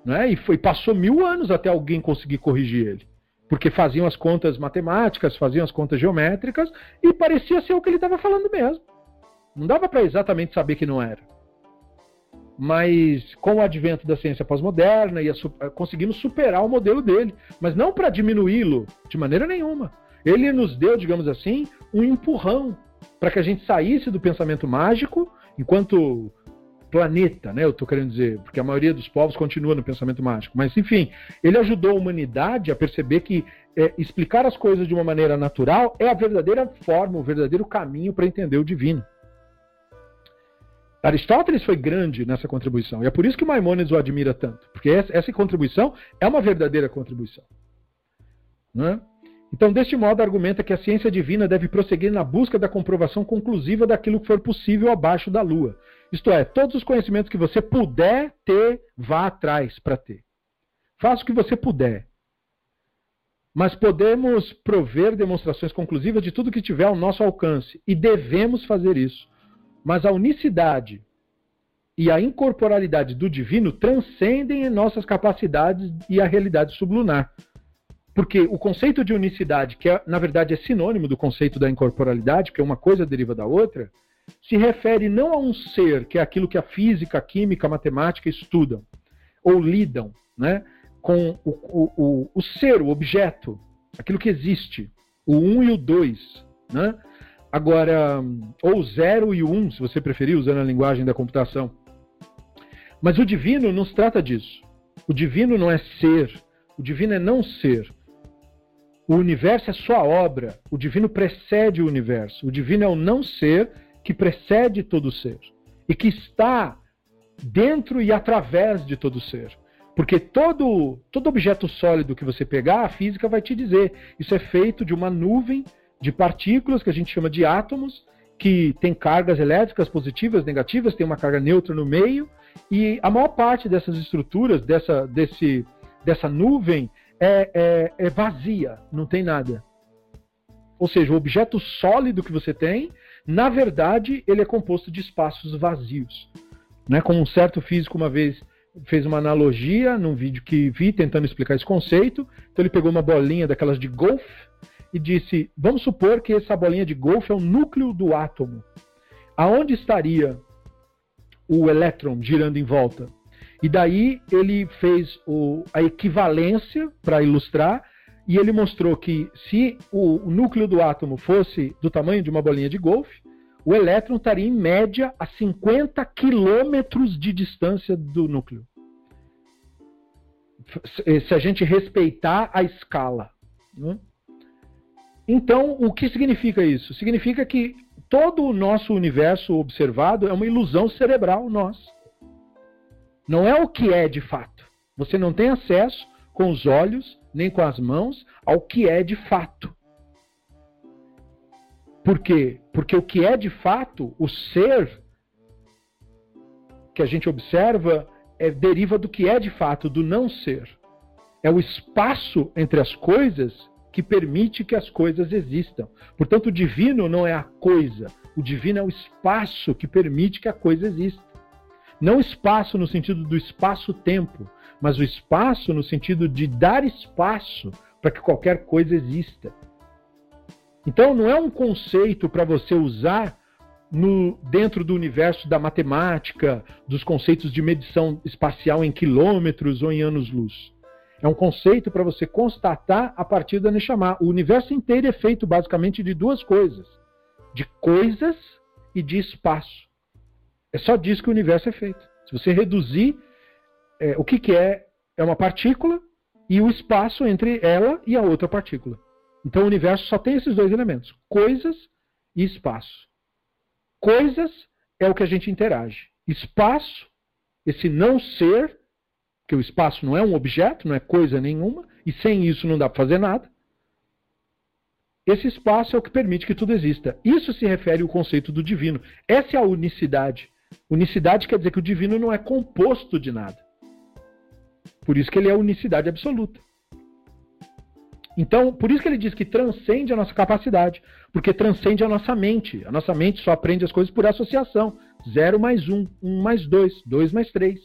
Né? E foi, passou mil anos até alguém conseguir corrigir ele. Porque faziam as contas matemáticas, faziam as contas geométricas e parecia ser o que ele estava falando mesmo. Não dava para exatamente saber que não era. Mas com o advento da ciência pós-moderna, conseguimos superar o modelo dele. Mas não para diminuí-lo, de maneira nenhuma. Ele nos deu, digamos assim, um empurrão para que a gente saísse do pensamento mágico, enquanto planeta, né? Eu estou querendo dizer, porque a maioria dos povos continua no pensamento mágico. Mas, enfim, ele ajudou a humanidade a perceber que é, explicar as coisas de uma maneira natural é a verdadeira forma, o verdadeiro caminho para entender o divino. Aristóteles foi grande nessa contribuição, e é por isso que Maimônides o admira tanto, porque essa contribuição é uma verdadeira contribuição. Né? Então, deste modo, argumenta que a ciência divina deve prosseguir na busca da comprovação conclusiva daquilo que for possível abaixo da Lua. Isto é, todos os conhecimentos que você puder ter, vá atrás para ter. Faça o que você puder. Mas podemos prover demonstrações conclusivas de tudo que tiver ao nosso alcance. E devemos fazer isso. Mas a unicidade e a incorporalidade do divino transcendem em nossas capacidades e a realidade sublunar. Porque o conceito de unicidade, que é, na verdade é sinônimo do conceito da incorporalidade, porque uma coisa deriva da outra, se refere não a um ser, que é aquilo que a física, a química, a matemática estudam ou lidam, né, com o, o, o, o ser, o objeto, aquilo que existe, o 1 um e o 2, né? Agora, ou 0 e o 1, um, se você preferir, usando a linguagem da computação. Mas o divino não se trata disso. O divino não é ser, o divino é não ser. O universo é sua obra. O divino precede o universo. O divino é o não ser que precede todo ser e que está dentro e através de todo ser. Porque todo, todo objeto sólido que você pegar, a física vai te dizer. Isso é feito de uma nuvem de partículas que a gente chama de átomos, que tem cargas elétricas positivas, negativas, tem uma carga neutra no meio, e a maior parte dessas estruturas, dessa, desse, dessa nuvem, é, é, é vazia, não tem nada. Ou seja, o objeto sólido que você tem, na verdade, ele é composto de espaços vazios. Né? Como um certo físico uma vez fez uma analogia num vídeo que vi tentando explicar esse conceito. Então ele pegou uma bolinha daquelas de golfe e disse: vamos supor que essa bolinha de golfe é o núcleo do átomo. Aonde estaria o elétron girando em volta? E daí ele fez o, a equivalência para ilustrar e ele mostrou que se o, núcleo do átomo fosse do tamanho de uma bolinha de golfe, o elétron estaria em média a 50 quilômetros de distância do núcleo. Se a gente respeitar a escala. Né? Então, o que significa isso? Significa que todo o nosso universo observado é uma ilusão cerebral nossa. Não é o que é de fato. Você não tem acesso com os olhos nem com as mãos ao que é de fato. Por quê? Porque o que é de fato, o ser que a gente observa, é, deriva do que é de fato, do não ser. É o espaço entre as coisas que permite que as coisas existam. Portanto, o divino não é a coisa, o divino é o espaço que permite que a coisa exista. Não espaço no sentido do espaço-tempo, mas o espaço no sentido de dar espaço para que qualquer coisa exista. Então não é um conceito para você usar no, dentro do universo da matemática, dos conceitos de medição espacial em quilômetros ou em anos-luz. É um conceito para você constatar a partir da Neshama. O universo inteiro é feito basicamente de duas coisas: de coisas e de espaço. É só disso que o universo é feito. Se você reduzir é, o que, que é, é uma partícula e o espaço entre ela e a outra partícula. Então o universo só tem esses dois elementos: coisas e espaço. Coisas é o que a gente interage. Espaço, esse não ser, que o espaço não é um objeto, não é coisa nenhuma, e sem isso não dá para fazer nada. Esse espaço é o que permite que tudo exista. Isso se refere ao conceito do divino. Essa é a unicidade. Unicidade quer dizer que o divino não é composto de nada. Por isso que ele é unicidade absoluta. Então, por isso que ele diz que transcende a nossa capacidade, porque transcende a nossa mente. A nossa mente só aprende as coisas por associação. 0 mais 1, um, 1 um mais 2, 2 mais 3.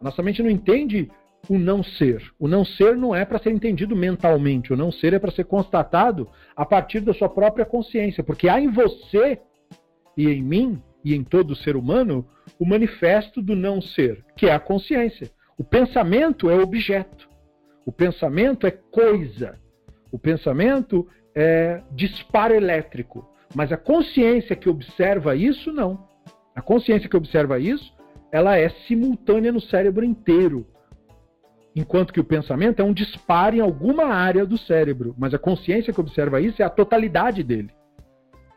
A nossa mente não entende o não ser. O não ser não é para ser entendido mentalmente. O não ser é para ser constatado a partir da sua própria consciência, porque há em você e em mim e em todo ser humano o manifesto do não ser, que é a consciência. O pensamento é objeto. O pensamento é coisa. O pensamento é disparo elétrico. Mas a consciência que observa isso, não. A consciência que observa isso, ela é simultânea no cérebro inteiro. Enquanto que o pensamento é um disparo em alguma área do cérebro. Mas a consciência que observa isso é a totalidade dele.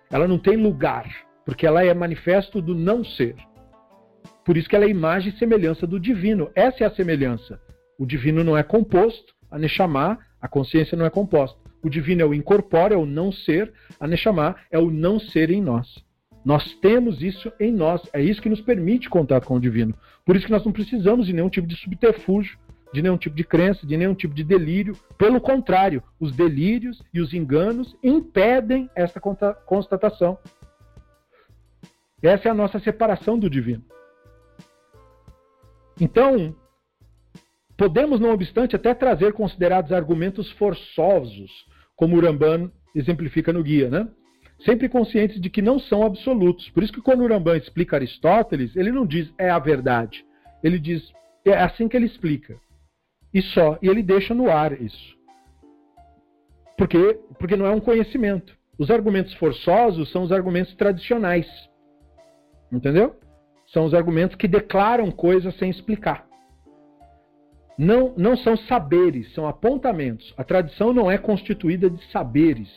Ela não tem lugar, porque ela é manifesto do não ser. Por isso que ela é imagem e semelhança do divino. Essa é a semelhança. O divino não é composto, a Neshama a consciência não é composta. O divino é o incorpóreo, é o não ser. A Neshama é o não ser em nós. Nós temos isso em nós. É isso que nos permite contato com o divino. Por isso que nós não precisamos de nenhum tipo de subterfúgio, de nenhum tipo de crença, de nenhum tipo de delírio. Pelo contrário, os delírios e os enganos impedem essa constatação. Essa é a nossa separação do divino. Então, Podemos, não obstante, até trazer considerados argumentos forçosos, como Uramban exemplifica no guia, né? Sempre conscientes de que não são absolutos. Por isso que quando Uramban explica Aristóteles, ele não diz é a verdade. Ele diz é assim que ele explica. E só. E ele deixa no ar isso. Porque, porque não é um conhecimento. Os argumentos forçosos são os argumentos tradicionais. Entendeu? São os argumentos que declaram coisas sem explicar não, não são saberes, são apontamentos. A tradição não é constituída de saberes.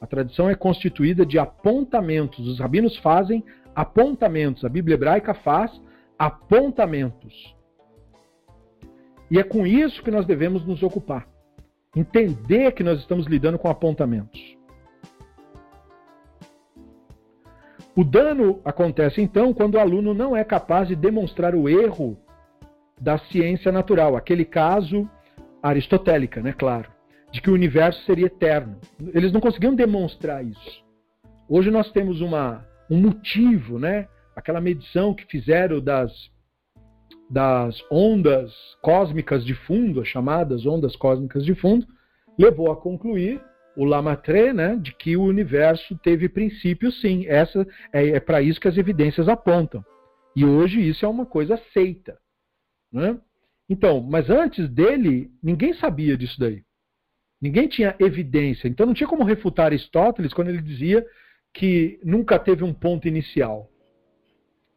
A tradição é constituída de apontamentos. Os rabinos fazem apontamentos. A Bíblia hebraica faz apontamentos. E é com isso que nós devemos nos ocupar. Entender que nós estamos lidando com apontamentos. O dano acontece então quando o aluno não é capaz de demonstrar o erro da ciência natural, aquele caso aristotélica, né, claro, de que o universo seria eterno. Eles não conseguiam demonstrar isso. Hoje nós temos uma, um motivo, né, aquela medição que fizeram das, das ondas cósmicas de fundo, as chamadas ondas cósmicas de fundo, levou a concluir o Lamartre, né, de que o universo teve princípio, sim. Essa é, é para isso que as evidências apontam. E hoje isso é uma coisa aceita. Né? Então, mas antes dele, ninguém sabia disso daí. Ninguém tinha evidência. Então não tinha como refutar Aristóteles quando ele dizia que nunca teve um ponto inicial.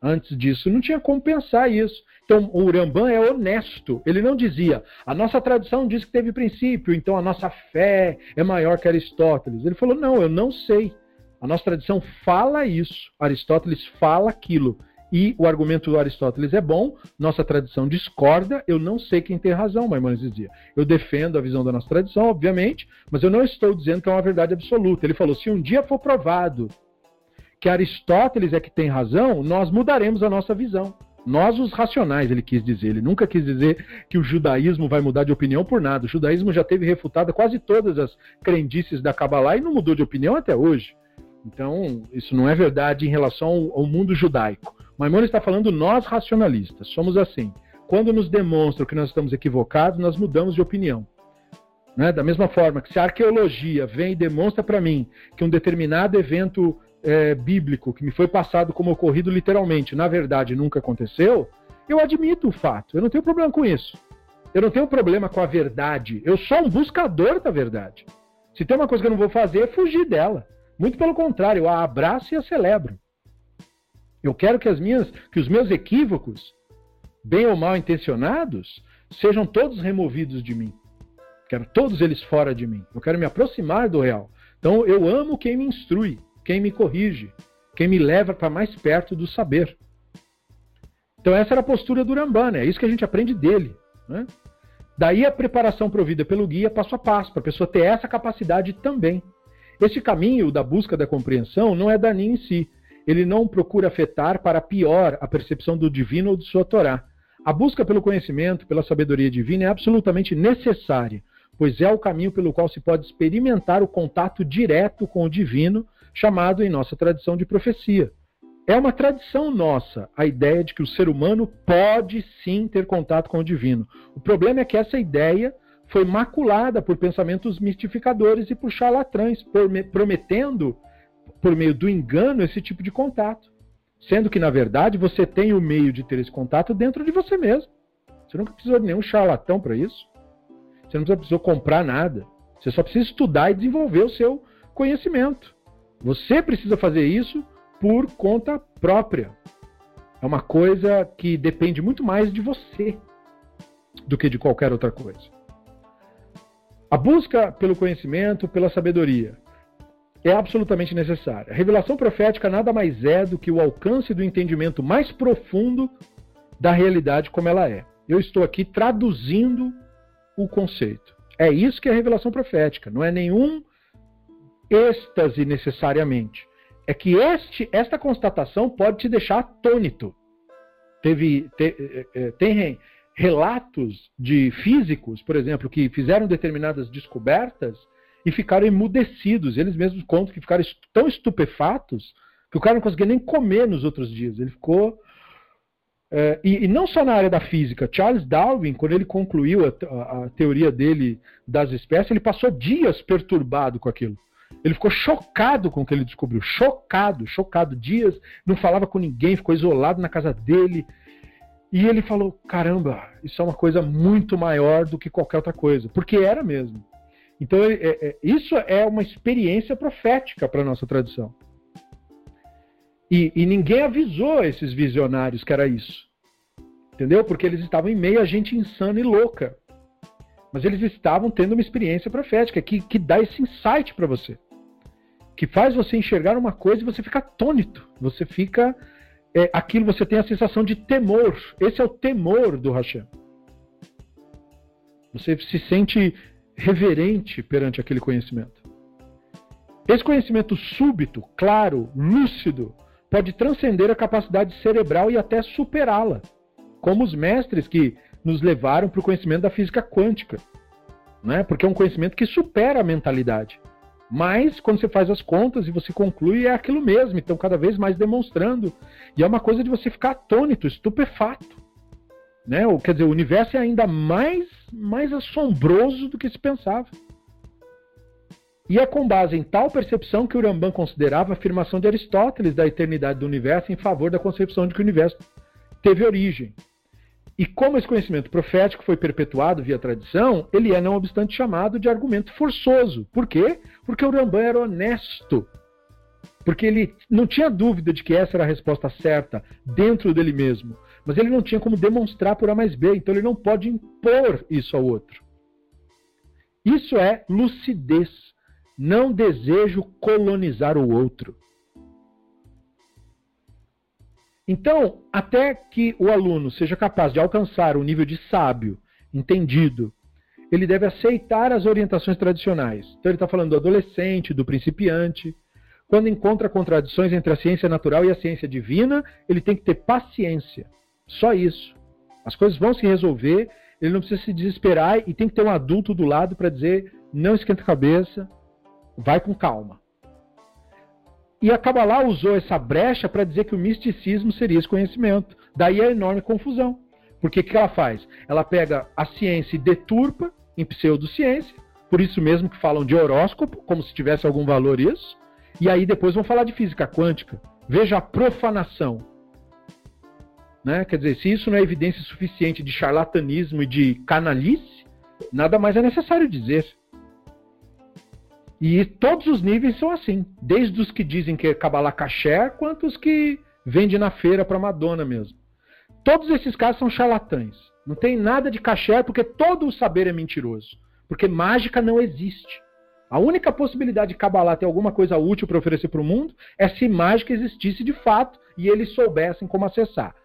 Antes disso, não tinha como pensar isso. Então, o Urambã é honesto. Ele não dizia, a nossa tradição diz que teve princípio, então a nossa fé é maior que Aristóteles. Ele falou, não, eu não sei. A nossa tradição fala isso. Aristóteles fala aquilo. E o argumento do Aristóteles é bom, nossa tradição discorda, eu não sei quem tem razão, Maimonides dizia. Eu defendo a visão da nossa tradição, obviamente, mas eu não estou dizendo que é uma verdade absoluta. Ele falou: se um dia for provado que Aristóteles é que tem razão, nós mudaremos a nossa visão. Nós, os racionais, ele quis dizer. Ele nunca quis dizer que o judaísmo vai mudar de opinião por nada. O judaísmo já teve refutada quase todas as crendices da Kabbalah e não mudou de opinião até hoje. Então, isso não é verdade em relação ao mundo judaico. Maimonides está falando nós racionalistas, somos assim. Quando nos demonstram que nós estamos equivocados, nós mudamos de opinião. Né? Da mesma forma que se a arqueologia vem e demonstra para mim que um determinado evento é, bíblico que me foi passado como ocorrido literalmente, na verdade nunca aconteceu, eu admito o fato. Eu não tenho problema com isso. Eu não tenho problema com a verdade. Eu sou um buscador da verdade. Se tem uma coisa que eu não vou fazer é fugir dela. Muito pelo contrário, eu a abraço e a celebro. Eu quero que, as minhas, que os meus equívocos, bem ou mal intencionados, sejam todos removidos de mim. Quero todos eles fora de mim. Eu quero me aproximar do real. Então eu amo quem me instrui, quem me corrige, quem me leva para mais perto do saber. Então essa era a postura do Rambana, é isso que a gente aprende dele. Né? Daí a preparação provida pelo guia passo a passo, para a pessoa ter essa capacidade também. Esse caminho da busca da compreensão não é daninho em si, ele não procura afetar para pior a percepção do divino ou de sua Torá. A busca pelo conhecimento, pela sabedoria divina é absolutamente necessária, pois é o caminho pelo qual se pode experimentar o contato direto com o divino, chamado em nossa tradição de profecia. É uma tradição nossa a ideia de que o ser humano pode sim ter contato com o divino. O problema é que essa ideia foi maculada por pensamentos mistificadores e por charlatães, prometendo, por meio do engano, esse tipo de contato. Sendo que, na verdade, você tem o meio de ter esse contato dentro de você mesmo. Você nunca precisou de nenhum charlatão para isso. Você não precisou comprar nada. Você só precisa estudar e desenvolver o seu conhecimento. Você precisa fazer isso por conta própria. É uma coisa que depende muito mais de você do que de qualquer outra coisa. A busca pelo conhecimento, pela sabedoria, é absolutamente necessária. A revelação profética nada mais é do que o alcance do entendimento mais profundo da realidade como ela é. Eu estou aqui traduzindo o conceito. É isso que é a revelação profética, não é nenhum êxtase necessariamente. É que este, esta constatação pode te deixar atônito. Teve, te, é, é, tem relatos de físicos, por exemplo, que fizeram determinadas descobertas e ficaram emudecidos. Eles mesmos contam que ficaram tão estupefatos que o cara não conseguia nem comer nos outros dias. Ele ficou. É, e, e, não só na área da física. Charles Darwin, quando ele concluiu a, a, a teoria dele das espécies, ele passou dias perturbado com aquilo. Ele ficou chocado com o que ele descobriu. Chocado, chocado. Dias, não falava com ninguém, ficou isolado na casa dele. E ele falou: caramba, isso é uma coisa muito maior do que qualquer outra coisa. Porque era mesmo. Então, é, é, isso é uma experiência profética para a nossa tradição. E, e, ninguém avisou esses visionários que era isso. Entendeu? Porque eles estavam em meio a gente insana e louca. Mas eles estavam tendo uma experiência profética que, que dá esse insight para você. Que faz você enxergar uma coisa e você fica atônito. Você fica. É, aquilo você tem a sensação de temor. Esse é o temor do Hashem. Você se sente reverente perante aquele conhecimento. Esse conhecimento súbito, claro, lúcido, pode transcender a capacidade cerebral e até superá-la, como os mestres que nos levaram para o conhecimento da física quântica, né? porque é um conhecimento que supera a mentalidade. Mas, quando você faz as contas e você conclui, é aquilo mesmo, então cada vez mais demonstrando. E é uma coisa de você ficar atônito, estupefato. Né? Quer dizer, o universo é ainda mais, mais assombroso do que se pensava. E é com base em tal percepção que o Rambam considerava a afirmação de Aristóteles da eternidade do universo em favor da concepção de que o universo teve origem. E como esse conhecimento profético foi perpetuado via tradição, ele é, não obstante, chamado de argumento forçoso. Por quê? Porque o Rambam era honesto. Porque ele não tinha dúvida de que essa era a resposta certa dentro dele mesmo. Mas ele não tinha como demonstrar por A mais B, então ele não pode impor isso ao outro. Isso é lucidez. Não desejo colonizar o outro. Então, até que o aluno seja capaz de alcançar o nível de sábio, entendido, ele deve aceitar as orientações tradicionais. Então, ele está falando do adolescente, do principiante. Quando encontra contradições entre a ciência natural e a ciência divina, ele tem que ter paciência. Só isso. As coisas vão se resolver, ele não precisa se desesperar e tem que ter um adulto do lado para dizer: não esquenta a cabeça, vai com calma. E a Kabbalah usou essa brecha para dizer que o misticismo seria esse conhecimento. Daí a enorme confusão. Porque o que ela faz? Ela pega a ciência e deturpa em pseudociência, por isso mesmo que falam de horóscopo, como se tivesse algum valor isso, e aí depois vão falar de física quântica. Veja a profanação. Né? Quer dizer, se isso não é evidência suficiente de charlatanismo e de canalice, nada mais é necessário dizer. E todos os níveis são assim, desde os que dizem que é Kabbalah Kasher, quanto os que vendem na feira para Madonna mesmo. Todos esses casos são charlatães. Não tem nada de Kasher porque todo o saber é mentiroso. Porque mágica não existe. A única possibilidade de Kabbalah ter alguma coisa útil para oferecer para o mundo é se mágica existisse de fato e eles soubessem como acessar.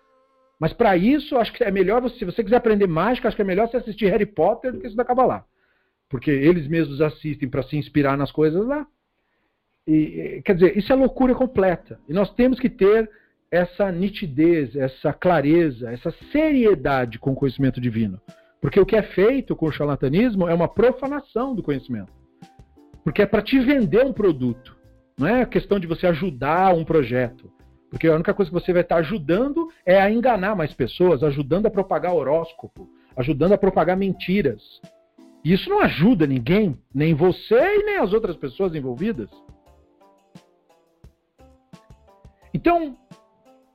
Mas para isso, acho que é melhor, você, se você quiser aprender mágica, acho que é melhor você assistir Harry Potter do que estudar Kabbalah. Porque eles mesmos assistem para se inspirar nas coisas lá. E, quer dizer, isso é loucura completa. E nós temos que ter essa nitidez, essa clareza, essa seriedade com o conhecimento divino. Porque o que é feito com o charlatanismo é uma profanação do conhecimento. Porque é para te vender um produto. Não é questão de você ajudar um projeto. Porque a única coisa que você vai estar ajudando é a enganar mais pessoas, ajudando a propagar horóscopo, ajudando a propagar mentiras. Isso não ajuda ninguém, nem você e nem as outras pessoas envolvidas. Então,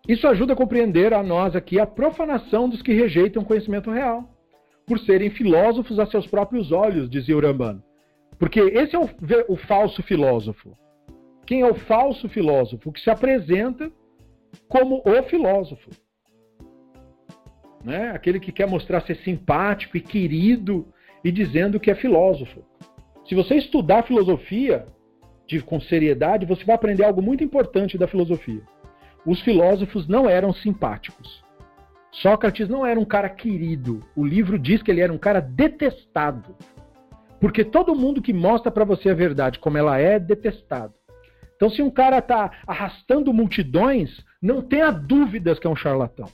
isso ajuda a compreender a nós aqui a profanação dos que rejeitam o conhecimento real, por serem filósofos a seus próprios olhos, dizia Urambano. Porque esse é o, o falso filósofo. Quem é o falso filósofo? O que se apresenta como o filósofo. Né? Aquele que quer mostrar ser simpático e querido e dizendo que é filósofo. Se você estudar filosofia de, com seriedade, você vai aprender algo muito importante da filosofia os filósofos não eram simpáticos. Sócrates não era um cara querido. O livro diz que ele era um cara detestado. Porque todo mundo que mostra para você a verdade como ela é, é detestado. Então, se um cara está arrastando multidões, não tenha dúvidas que é um charlatão.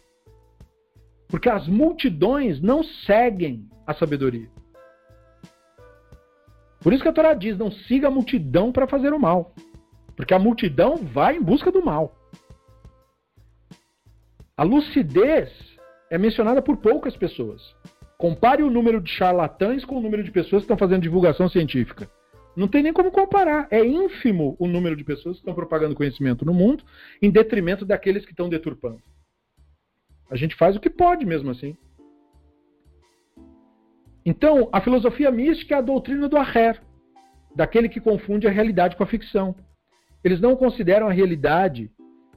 Porque as multidões não seguem a sabedoria. Por isso que a Torá diz: não siga a multidão para fazer o mal. Porque a multidão vai em busca do mal. A lucidez é mencionada por poucas pessoas. Compare o número de charlatães com o número de pessoas que estão fazendo divulgação científica. Não tem nem como comparar. É ínfimo o número de pessoas que estão propagando conhecimento no mundo, em detrimento daqueles que estão deturpando. A gente faz o que pode mesmo assim. Então, a filosofia mística é a doutrina do Aher, daquele que confunde a realidade com a ficção. Eles não consideram a realidade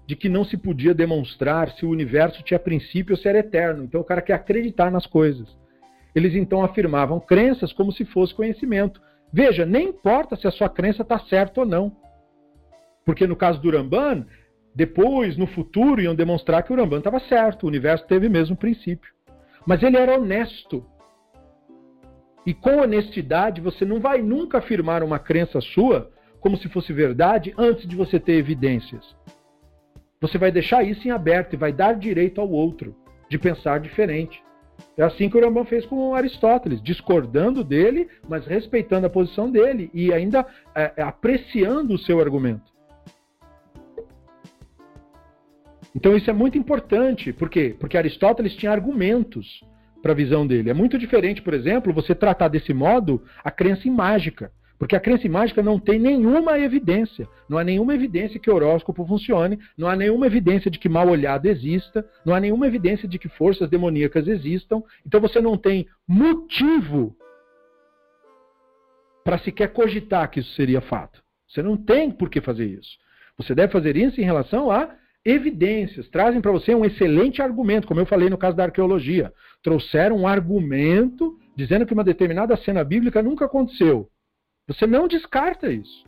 de que não se podia demonstrar se o universo tinha princípio ou se era eterno. Então o cara quer acreditar nas coisas. Eles então afirmavam crenças como se fosse conhecimento. Veja, nem importa se a sua crença está certa ou não. Porque no caso do Ramban, depois, no futuro, iam demonstrar que o Ramban estava certo, o universo teve mesmo princípio. Mas ele era honesto. E com honestidade, você não vai nunca afirmar uma crença sua como se fosse verdade antes de você ter evidências. Você vai deixar isso em aberto e vai dar direito ao outro de pensar diferente. É assim que o Rambam fez com Aristóteles, discordando dele, mas respeitando a posição dele e ainda é, é, apreciando o seu argumento. Então isso é muito importante, por quê? Porque Aristóteles tinha argumentos para a visão dele. É muito diferente, por exemplo, você tratar desse modo a crença em mágica. Porque a crença em mágica não tem nenhuma evidência. Não há nenhuma evidência que horóscopo funcione, não há nenhuma evidência de que mal olhado exista, não há nenhuma evidência de que forças demoníacas existam. Então você não tem motivo para sequer cogitar que isso seria fato. Você não tem por que fazer isso. Você deve fazer isso em relação a evidências. Trazem para você um excelente argumento, como eu falei no caso da arqueologia. Trouxeram um argumento dizendo que uma determinada cena bíblica nunca aconteceu. Você não descarta isso.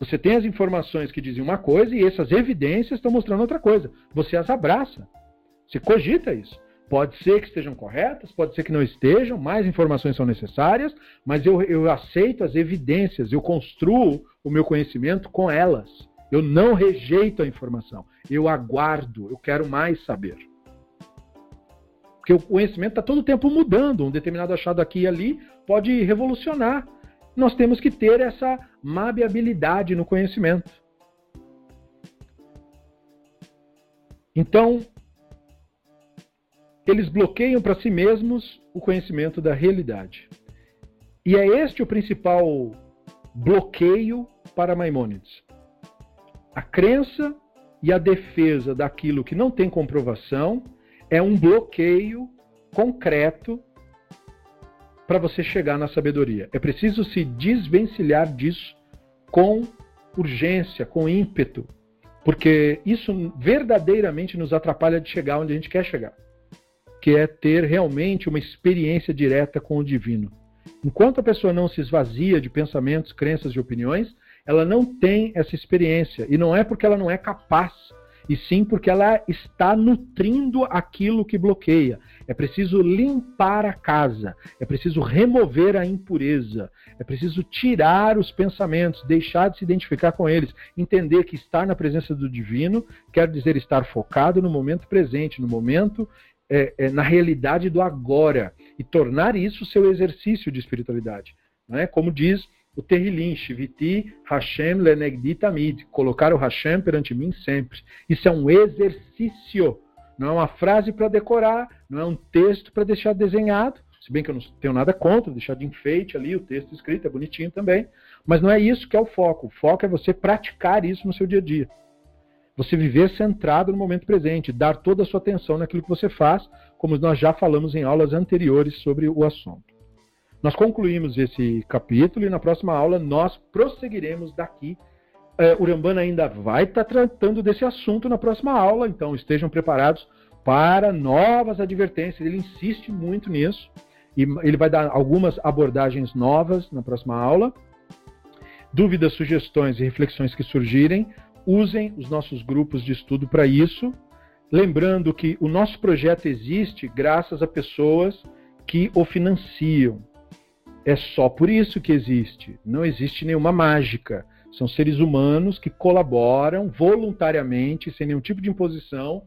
Você tem as informações que dizem uma coisa e essas evidências estão mostrando outra coisa. Você as abraça. Você cogita isso. Pode ser que estejam corretas, pode ser que não estejam, mais informações são necessárias, mas eu, eu aceito as evidências, eu construo o meu conhecimento com elas. Eu não rejeito a informação, eu aguardo, eu quero mais saber. Porque o conhecimento está todo o tempo mudando, um determinado achado aqui e ali pode revolucionar nós temos que ter essa mabiabilidade no conhecimento. Então, eles bloqueiam para si mesmos o conhecimento da realidade. E é este o principal bloqueio para Maimônides. A crença e a defesa daquilo que não tem comprovação é um bloqueio concreto para você chegar na sabedoria. É preciso se desvencilhar disso com urgência, com ímpeto, porque isso verdadeiramente nos atrapalha de chegar onde a gente quer chegar, que é ter realmente uma experiência direta com o divino. Enquanto a pessoa não se esvazia de pensamentos, crenças e opiniões, ela não tem essa experiência. E não é porque ela não é capaz. e sim porque ela está nutrindo aquilo que bloqueia. É preciso limpar a casa, é preciso remover a impureza, é preciso tirar os pensamentos, deixar de se identificar com eles, entender que estar na presença do divino quer dizer estar focado no momento presente, no momento, é, é, na realidade do agora, e tornar isso seu exercício de espiritualidade. Não é? Como diz o Terrilim, Shiviti Hashem Lenegdi Tamid, colocar o Hashem perante mim sempre. Isso é um exercício, não é uma frase para decorar, não é um texto para deixar desenhado, se bem que eu não tenho nada contra, deixar de enfeite ali o texto escrito, é bonitinho também, mas não é isso que é o foco. O foco é você praticar isso no seu dia a dia. Você viver centrado no momento presente, dar toda a sua atenção naquilo que você faz, como nós já falamos em aulas anteriores sobre o assunto. Nós concluímos esse capítulo e na próxima aula nós prosseguiremos daqui. É, Urambana ainda vai estar tá tratando desse assunto na próxima aula, então estejam preparados para novas advertências. Ele insiste muito nisso e ele vai dar algumas abordagens novas na próxima aula. Dúvidas, sugestões e reflexões que surgirem, usem os nossos grupos de estudo para isso. Lembrando que o nosso projeto existe graças a pessoas que o financiam. É só por isso que existe. Não existe nenhuma mágica. São seres humanos que colaboram voluntariamente, sem nenhum tipo de imposição,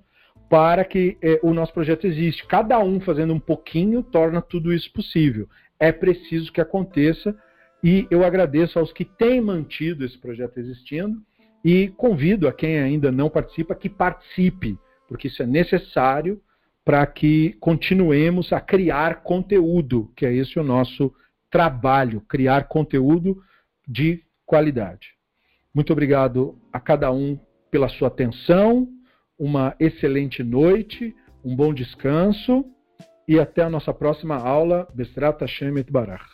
para que é, o nosso projeto existe. Cada um fazendo um pouquinho torna tudo isso possível. É preciso que aconteça e eu agradeço aos que têm mantido esse projeto existindo e convido a quem ainda não participa que participe, porque isso é necessário para que continuemos a criar conteúdo, que é esse o nosso trabalho, criar conteúdo de qualidade. Muito obrigado a cada um pela sua atenção, uma excelente noite, um bom descanso e até a nossa próxima aula. Bestrat Hashem et Barach.